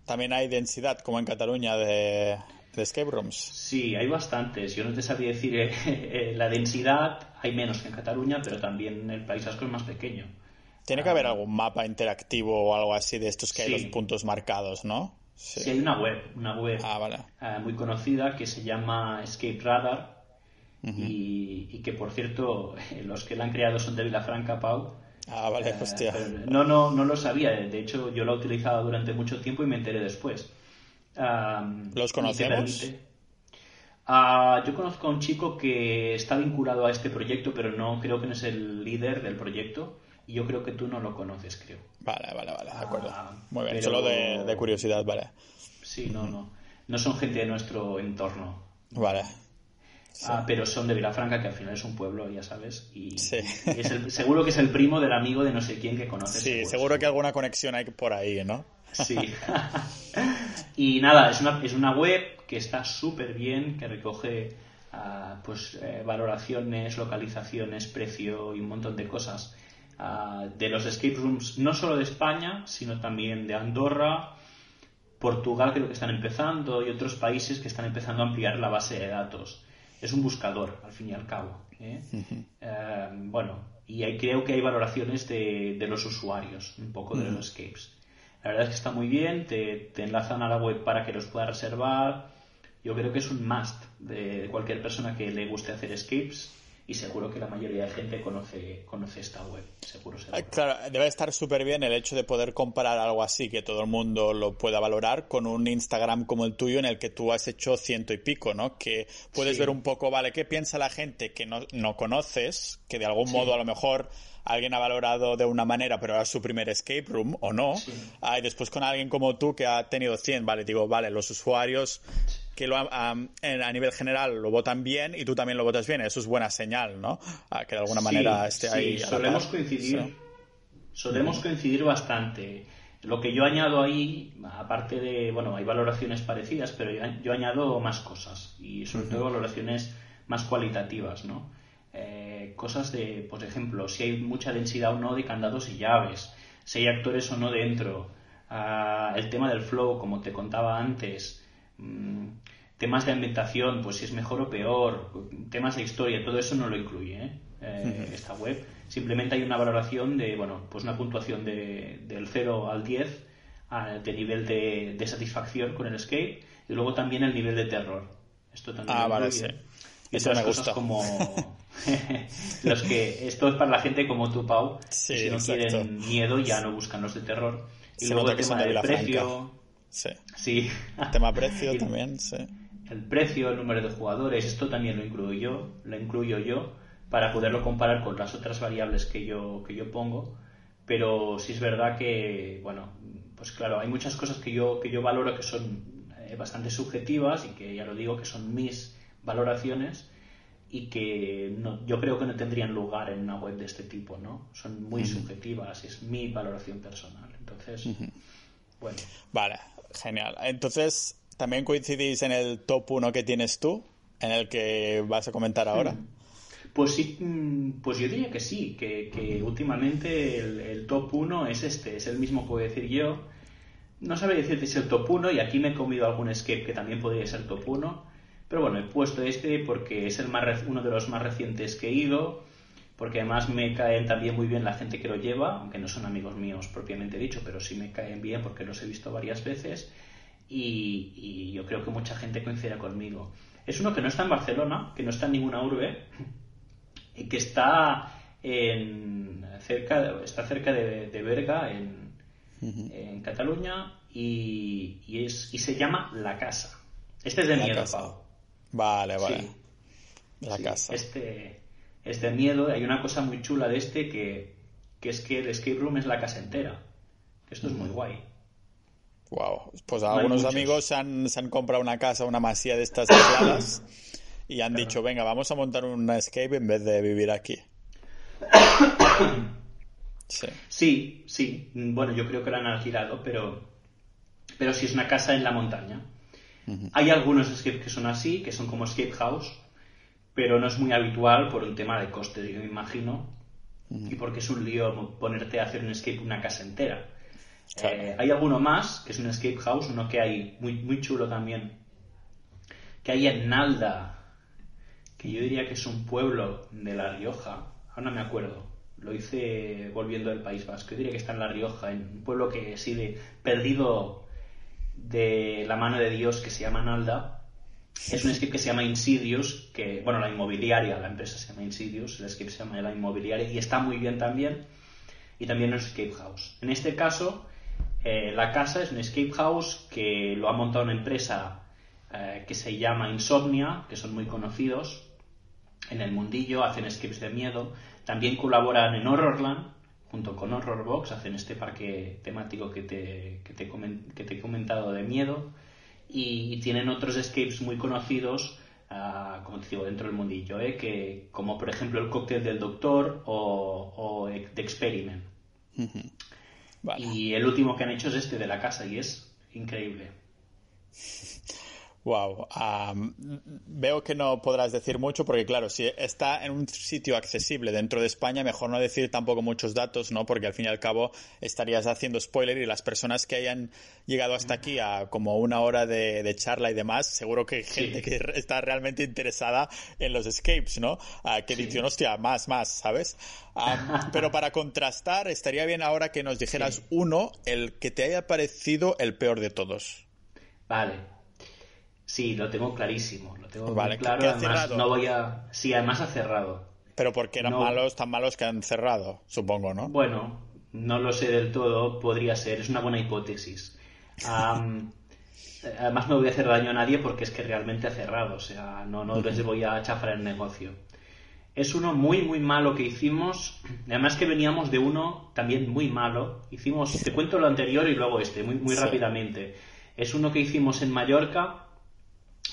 También hay densidad, como en Cataluña, de, escape rooms. Sí, hay bastantes. Yo no te sabía decir eh, [laughs] eh, la densidad, hay menos que en Cataluña, pero también el País Vasco es más pequeño. Tiene que haber ah. algún mapa interactivo o algo así de estos que hay los puntos marcados, ¿no? Sí. hay una web, una web ah, eh, muy conocida que se llama Escape Radar y, que por cierto, [laughs] los que la han creado son de Vilafranca, Pau. Ah, vale, eh, hostia. No, no, no lo sabía. De hecho, yo lo he utilizado durante mucho tiempo y me enteré después. ¿Los conocemos? Ah, yo conozco a un chico que está vinculado a este proyecto, pero no creo que no es el líder del proyecto. Y yo creo que tú no lo conoces, creo. Vale, vale, vale, de acuerdo. Ah, Muy bien, solo de, de, curiosidad, vale. Sí, no, no. No son gente de nuestro entorno. Vale, Ah, pero son de Vilafranca, que al final es un pueblo, ya sabes. Y, seguro que es el primo del amigo de no sé quién que conoces. Sí, seguro que alguna conexión hay por ahí, ¿no? Sí. [laughs] [laughs] y nada, es una, es una web que está súper bien, que recoge ah, pues eh, valoraciones, localizaciones, precio y un montón de cosas ah, de los escape rooms, no solo de España, sino también de Andorra, Portugal creo que están empezando y otros países que están empezando a ampliar la base de datos es un buscador, al fin y al cabo. ¿eh? Eh, bueno, y ahí creo que hay valoraciones de, los usuarios, un poco de los escapes. La verdad es que está muy bien, te, enlazan a la web para que los puedas reservar. Yo creo que es un must de cualquier persona que le guste hacer escapes y seguro que la mayoría de gente conoce, conoce esta web, seguro, ah, Claro, debe estar súper bien el hecho de poder comparar algo así, que todo el mundo lo pueda valorar, con un Instagram como el tuyo en el que tú has hecho ciento y pico, ¿no? Que puedes ver un poco, vale, ¿qué piensa la gente que no, no conoces, que de algún modo a lo mejor alguien ha valorado de una manera, pero era su primer escape room o no. y después con alguien como tú que ha tenido 100, vale, digo, vale, los usuarios que lo, a, a, nivel general lo votan bien y tú también lo votas bien. Eso es buena señal, ¿no? que de alguna manera esté ahí. solemos coincidir. Solemos coincidir bastante. Lo que yo añado ahí, aparte de, bueno, hay valoraciones parecidas, pero yo, añado más cosas y sobre todo valoraciones más cualitativas, ¿no? Eh, cosas de, por ejemplo, si hay mucha densidad o no de candados y llaves, si hay actores o no dentro, ah, el tema del flow, como te contaba antes, mm, temas de ambientación, pues si es mejor o peor, temas de historia, todo eso no lo incluye ¿eh? Eh, [laughs] esta web. Simplemente hay una valoración de, bueno, pues una puntuación de, del 0 al 10 de nivel de, satisfacción con el escape y luego también el nivel de terror. Esto también ah, vale, sí. Y Eso me gusta. como [laughs] los que esto es para la gente como tú, Pau, si no quieren miedo ya no buscan los de terror. Y luego el tema del precio. Sí. sí. El tema precio [laughs] también, sí el precio, el número de jugadores, esto también lo incluyo yo, lo incluyo yo para poderlo comparar con las otras variables que yo, que yo pongo, pero sí es verdad que, bueno, pues claro, hay muchas cosas que yo, que yo valoro que son eh, bastante subjetivas y que ya lo digo que son mis valoraciones y que no, yo creo que no tendrían lugar en una web de este tipo, ¿no? Son muy subjetivas, es mi valoración personal. Entonces, bueno. Vale, genial. Entonces, ¿También coincidís en el top 1 que tienes tú, en el que vas a comentar ahora? Pues sí, mm, pues yo diría que sí, que, últimamente el, top 1 es este, es el mismo que voy a decir yo. No sabría decirte si es el top 1 y aquí me he comido algún escape que también podría ser top 1. Pero bueno, he puesto este porque es el más, uno de los más recientes que he ido, porque además me caen también muy bien la gente que lo lleva, aunque no son amigos míos propiamente dicho, pero sí me caen bien porque los he visto varias veces y, yo creo que mucha gente coincide conmigo. Es uno que no está en Barcelona, que no está en ninguna urbe, y que está en, cerca, está cerca de, Berga, en, en Cataluña, y, es, y se llama La Casa. Este es de miedo, Pau. Vale, vale. La Casa. Este es de miedo. Hay una cosa muy chula de este que, que es que el escape room es la casa entera. Esto es muy guay. Wow, pues algunos amigos se han, se han, comprado una casa, una masía de estas aisladas y han dicho, venga, vamos a montar un escape en vez de vivir aquí. [coughs] Sí. sí, Bueno, yo creo que lo han alquilado, pero, pero sí es una casa en la montaña. Hay algunos escapes que son así, que son como escape house, pero no es muy habitual por un tema de coste, yo me imagino, y porque es un lío ponerte a hacer un escape una casa entera. Eh, hay alguno más, que es un escape house, uno que hay muy, muy chulo también, que hay en Nalda, que yo diría que es un pueblo de La Rioja, ahora no me acuerdo, lo hice volviendo del País Vasco, yo diría que está en La Rioja, en un pueblo que sigue perdido de la mano de Dios que se llama Nalda. Es un escape que se llama Insidious, que, bueno, la inmobiliaria, la empresa se llama Insidious, el escape se llama la inmobiliaria y está muy bien también. Y también un escape house. En este caso, eh, la casa es un escape house que lo ha montado una empresa eh, que se llama Insomnia, que son muy conocidos en el mundillo, hacen escapes de miedo. También colaboran en Horrorland, junto con Horrorbox, hacen este parque temático que te, que te, he comentado de miedo. Y, tienen otros escapes muy conocidos, ah, como te dentro del mundillo, eh, que, como por ejemplo el cóctel del doctor o The Experiment. Y el último que han hecho es este de la casa y es increíble. [laughs] Wow. veo que no podrás decir mucho porque, claro, si está en un sitio accesible dentro de España, mejor no decir tampoco muchos datos, ¿no? Porque al fin y al cabo estarías haciendo spoiler y las personas que hayan llegado hasta aquí a como una hora de, charla y demás, seguro que hay gente que está realmente interesada en los escapes, ¿no? que sí. hostia, más, más, ¿sabes? [laughs] pero para contrastar, estaría bien ahora que nos dijeras uno, el que te haya parecido el peor de todos. Vale. Sí, lo tengo clarísimo, lo tengo claro. además, no voy a. Sí, además ha cerrado. Pero porque eran malos, tan malos que han cerrado, supongo, ¿no? Bueno, no lo sé del todo, podría ser, es una buena hipótesis. [laughs] además no voy a hacer daño a nadie porque es que realmente ha cerrado, o sea, no, no les voy a chafar el negocio. Es uno muy, muy malo que hicimos, además que veníamos de uno también muy malo. Hicimos, te cuento lo anterior y luego este, muy, muy rápidamente. Es uno que hicimos en Mallorca,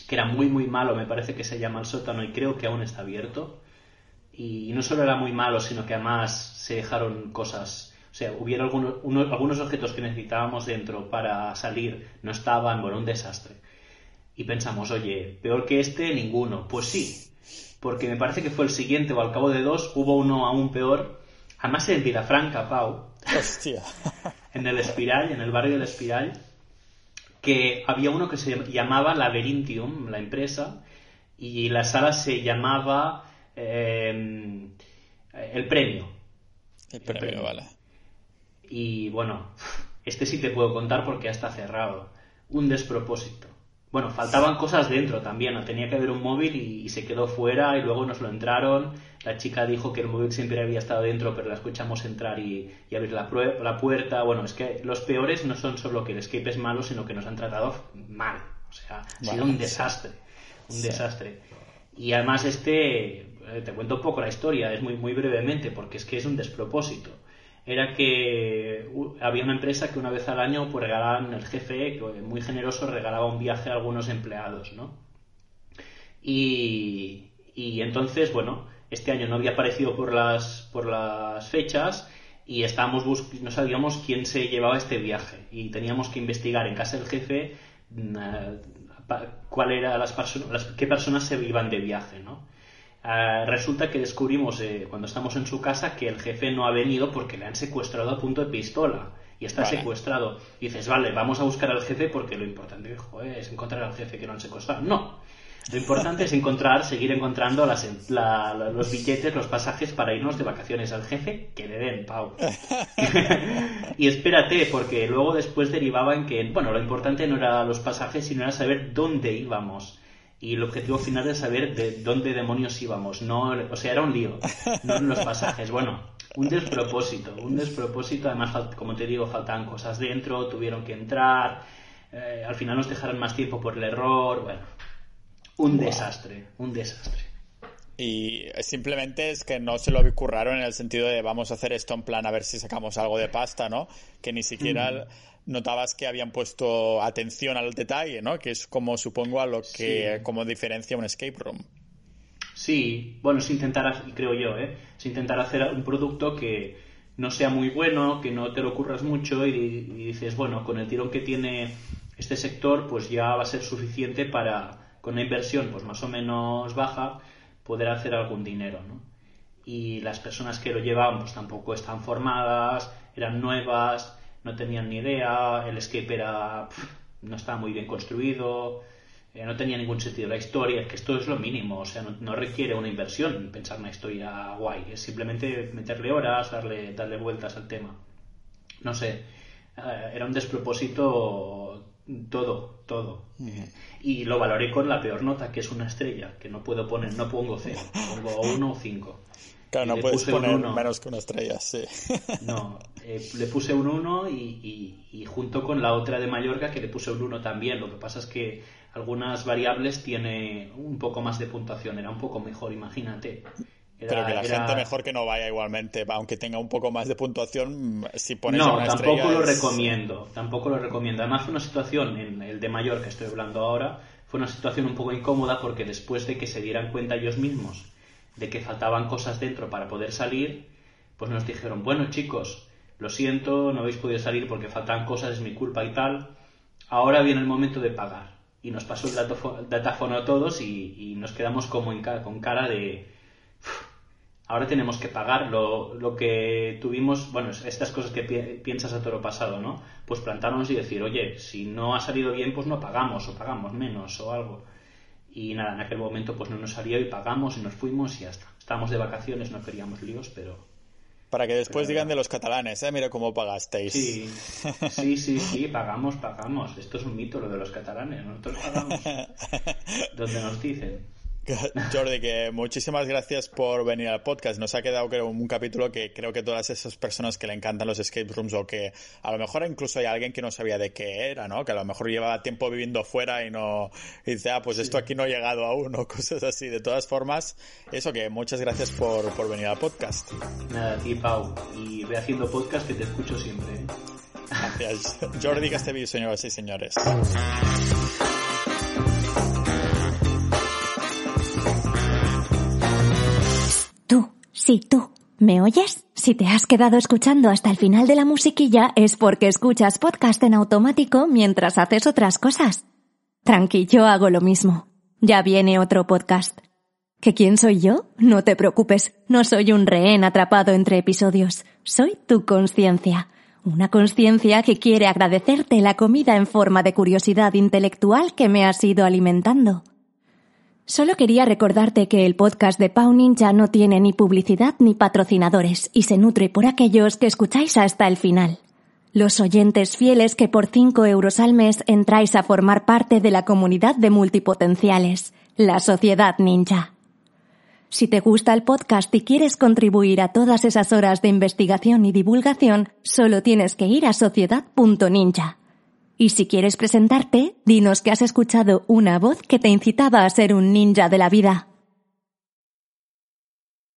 que era muy, muy malo, me parece que se llama el sótano y creo que aún está abierto. Y no solo era muy malo, sino que además se dejaron cosas o sea, hubiera algunos, algunos objetos que necesitábamos dentro para salir, no estaban, bueno, un desastre. Y pensamos, oye, peor que este, ninguno. Pues sí, porque me parece que fue el siguiente o al cabo de dos hubo uno aún peor. Además en Vilafranca, Pau. Hostia. en el Espiral, en el barrio del Espiral, que había uno que se llamaba Laberintium, la empresa, y la sala se llamaba eh, El Premio. El premio, vale. Y bueno, este sí te puedo contar porque ya está cerrado. Un despropósito. Bueno, faltaban cosas dentro también, tenía que haber un móvil y, se quedó fuera y luego nos lo entraron. La chica dijo que el móvil siempre había estado dentro, pero la escuchamos entrar y, abrir la, la, puerta. Bueno, es que los peores no son solo que el escape es malo, sino que nos han tratado mal. O sea, ha sido un desastre. Un desastre. Y además este, eh, te cuento un poco la historia, es muy, muy brevemente, porque es que es un despropósito era que había una empresa que una vez al año pues regalaban el jefe muy generoso regalaba un viaje a algunos empleados no y, y entonces bueno este año no había aparecido por las por las fechas y estábamos no sabíamos quién se llevaba este viaje y teníamos que investigar en casa del jefe mm, cuál era las personas qué personas se iban de viaje no Ah, resulta que descubrimos eh, cuando estamos en su casa que el jefe no ha venido porque le han secuestrado a punto de pistola y está secuestrado. Y dices, vale, vamos a buscar al jefe porque lo importante es encontrar al jefe que no han secuestrado. No. Lo importante es encontrar, seguir encontrando las, los billetes, los pasajes para irnos de vacaciones al jefe que le den, Pau. [laughs] [laughs] y espérate, porque luego después derivaba en que, bueno, lo importante no era los pasajes, sino era saber dónde íbamos y el objetivo final es saber de dónde demonios íbamos. No, o sea, era un lío, no en los pasajes. Bueno, un despropósito, un despropósito. Además, como te digo, faltaban cosas dentro, tuvieron que entrar. Eh, al final nos dejaron más tiempo por el error. Bueno, un desastre, un desastre. Y simplemente es que no se lo curraron en el sentido de vamos a hacer esto en plan a ver si sacamos algo de pasta, ¿no? Que ni siquiera mm. notabas que habían puesto atención al detalle, ¿no? Que es como supongo a lo que como diferencia un escape room. Sí, bueno, es intentar, creo yo, ¿eh? es intentar hacer un producto que no sea muy bueno, que no te lo curras mucho y, y dices, bueno, con el tirón que tiene este sector, pues ya va a ser suficiente para, con una inversión pues más o menos baja, poder hacer algún dinero, ¿no? Y las personas que lo llevaban pues tampoco están formadas, eran nuevas, no tenían ni idea, el escape era no estaba muy bien construido, eh, no tenía ningún sentido la historia, que esto es lo mínimo, o sea, no, requiere una inversión pensar una historia guay, es simplemente meterle horas, darle, darle vueltas al tema. No sé, eh, era un despropósito todo, todo. Y lo valoré con la peor nota, que es una estrella, que no puedo poner, no pongo cero, pongo uno o cinco. Claro, no puedes poner menos que una estrella, sí. No, eh, le puse un 1 y, y, junto con la otra de Mallorca que le puse un 1 también. Lo que pasa es que algunas variables tiene un poco más de puntuación, era un poco mejor, imagínate. Pero que la gente mejor que no vaya igualmente, aunque tenga un poco más de puntuación, si pones no, una tampoco lo recomiendo, tampoco lo recomiendo. Además fue una situación, en el de mayor que estoy hablando ahora, fue una situación un poco incómoda porque después de que se dieran cuenta ellos mismos de que faltaban cosas dentro para poder salir, pues nos dijeron, bueno chicos, lo siento, no habéis podido salir porque faltan cosas, es mi culpa y tal, ahora viene el momento de pagar. Y nos pasó el datáfono a todos y, nos quedamos como con cara de ahora tenemos que pagar lo, lo, que tuvimos, bueno, estas cosas que piensas a todo lo pasado, ¿no? Pues plantarnos y decir, oye, si no ha salido bien, pues no pagamos, o pagamos menos, o algo. Y nada, en aquel momento pues no nos salió y pagamos y nos fuimos y ya está. Estábamos de vacaciones, no queríamos líos, pero... Para que después digan de los catalanes, ¿eh? Mira cómo pagasteis. Sí, [laughs] sí, sí, sí, pagamos, pagamos. Esto es un mito lo de los catalanes. Nosotros pagamos [laughs] donde nos dicen. [laughs] Jordi, que muchísimas gracias por venir al podcast. Nos ha quedado creo, un capítulo que creo que todas esas personas que le encantan los escape rooms o que a lo mejor incluso hay alguien que no sabía de qué era, ¿no? Que a lo mejor llevaba tiempo viviendo fuera y no y dice, ah, pues esto aquí no ha llegado aún [laughs] o cosas así. De todas formas, eso que muchas gracias por, por venir al podcast. Nada, a ti, Pau. Y ve haciendo podcast que te escucho siempre. ¿eh? Gracias. [laughs] Jordi Castevillo, señoras y señores. Tú, sí, tú. ¿Me oyes? Si te has quedado escuchando hasta el final de la musiquilla es porque escuchas podcast en automático mientras haces otras cosas. Tranqui, yo hago lo mismo. Ya viene otro podcast. ¿Que quién soy yo? No te preocupes, no soy un rehén atrapado entre episodios. Soy tu conciencia. Una conciencia que quiere agradecerte la comida en forma de curiosidad intelectual que me has ido alimentando. Solo quería recordarte que el podcast de Pau Ninja no tiene ni publicidad ni patrocinadores y se nutre por aquellos que escucháis hasta el final. Los oyentes fieles que por 5 euros al mes entráis a formar parte de la comunidad de multipotenciales, la Sociedad Ninja. Si te gusta el podcast y quieres contribuir a todas esas horas de investigación y divulgación, solo tienes que ir a sociedad.ninja. Y si quieres presentarte, dinos que has escuchado una voz que te incitaba a ser un ninja de la vida.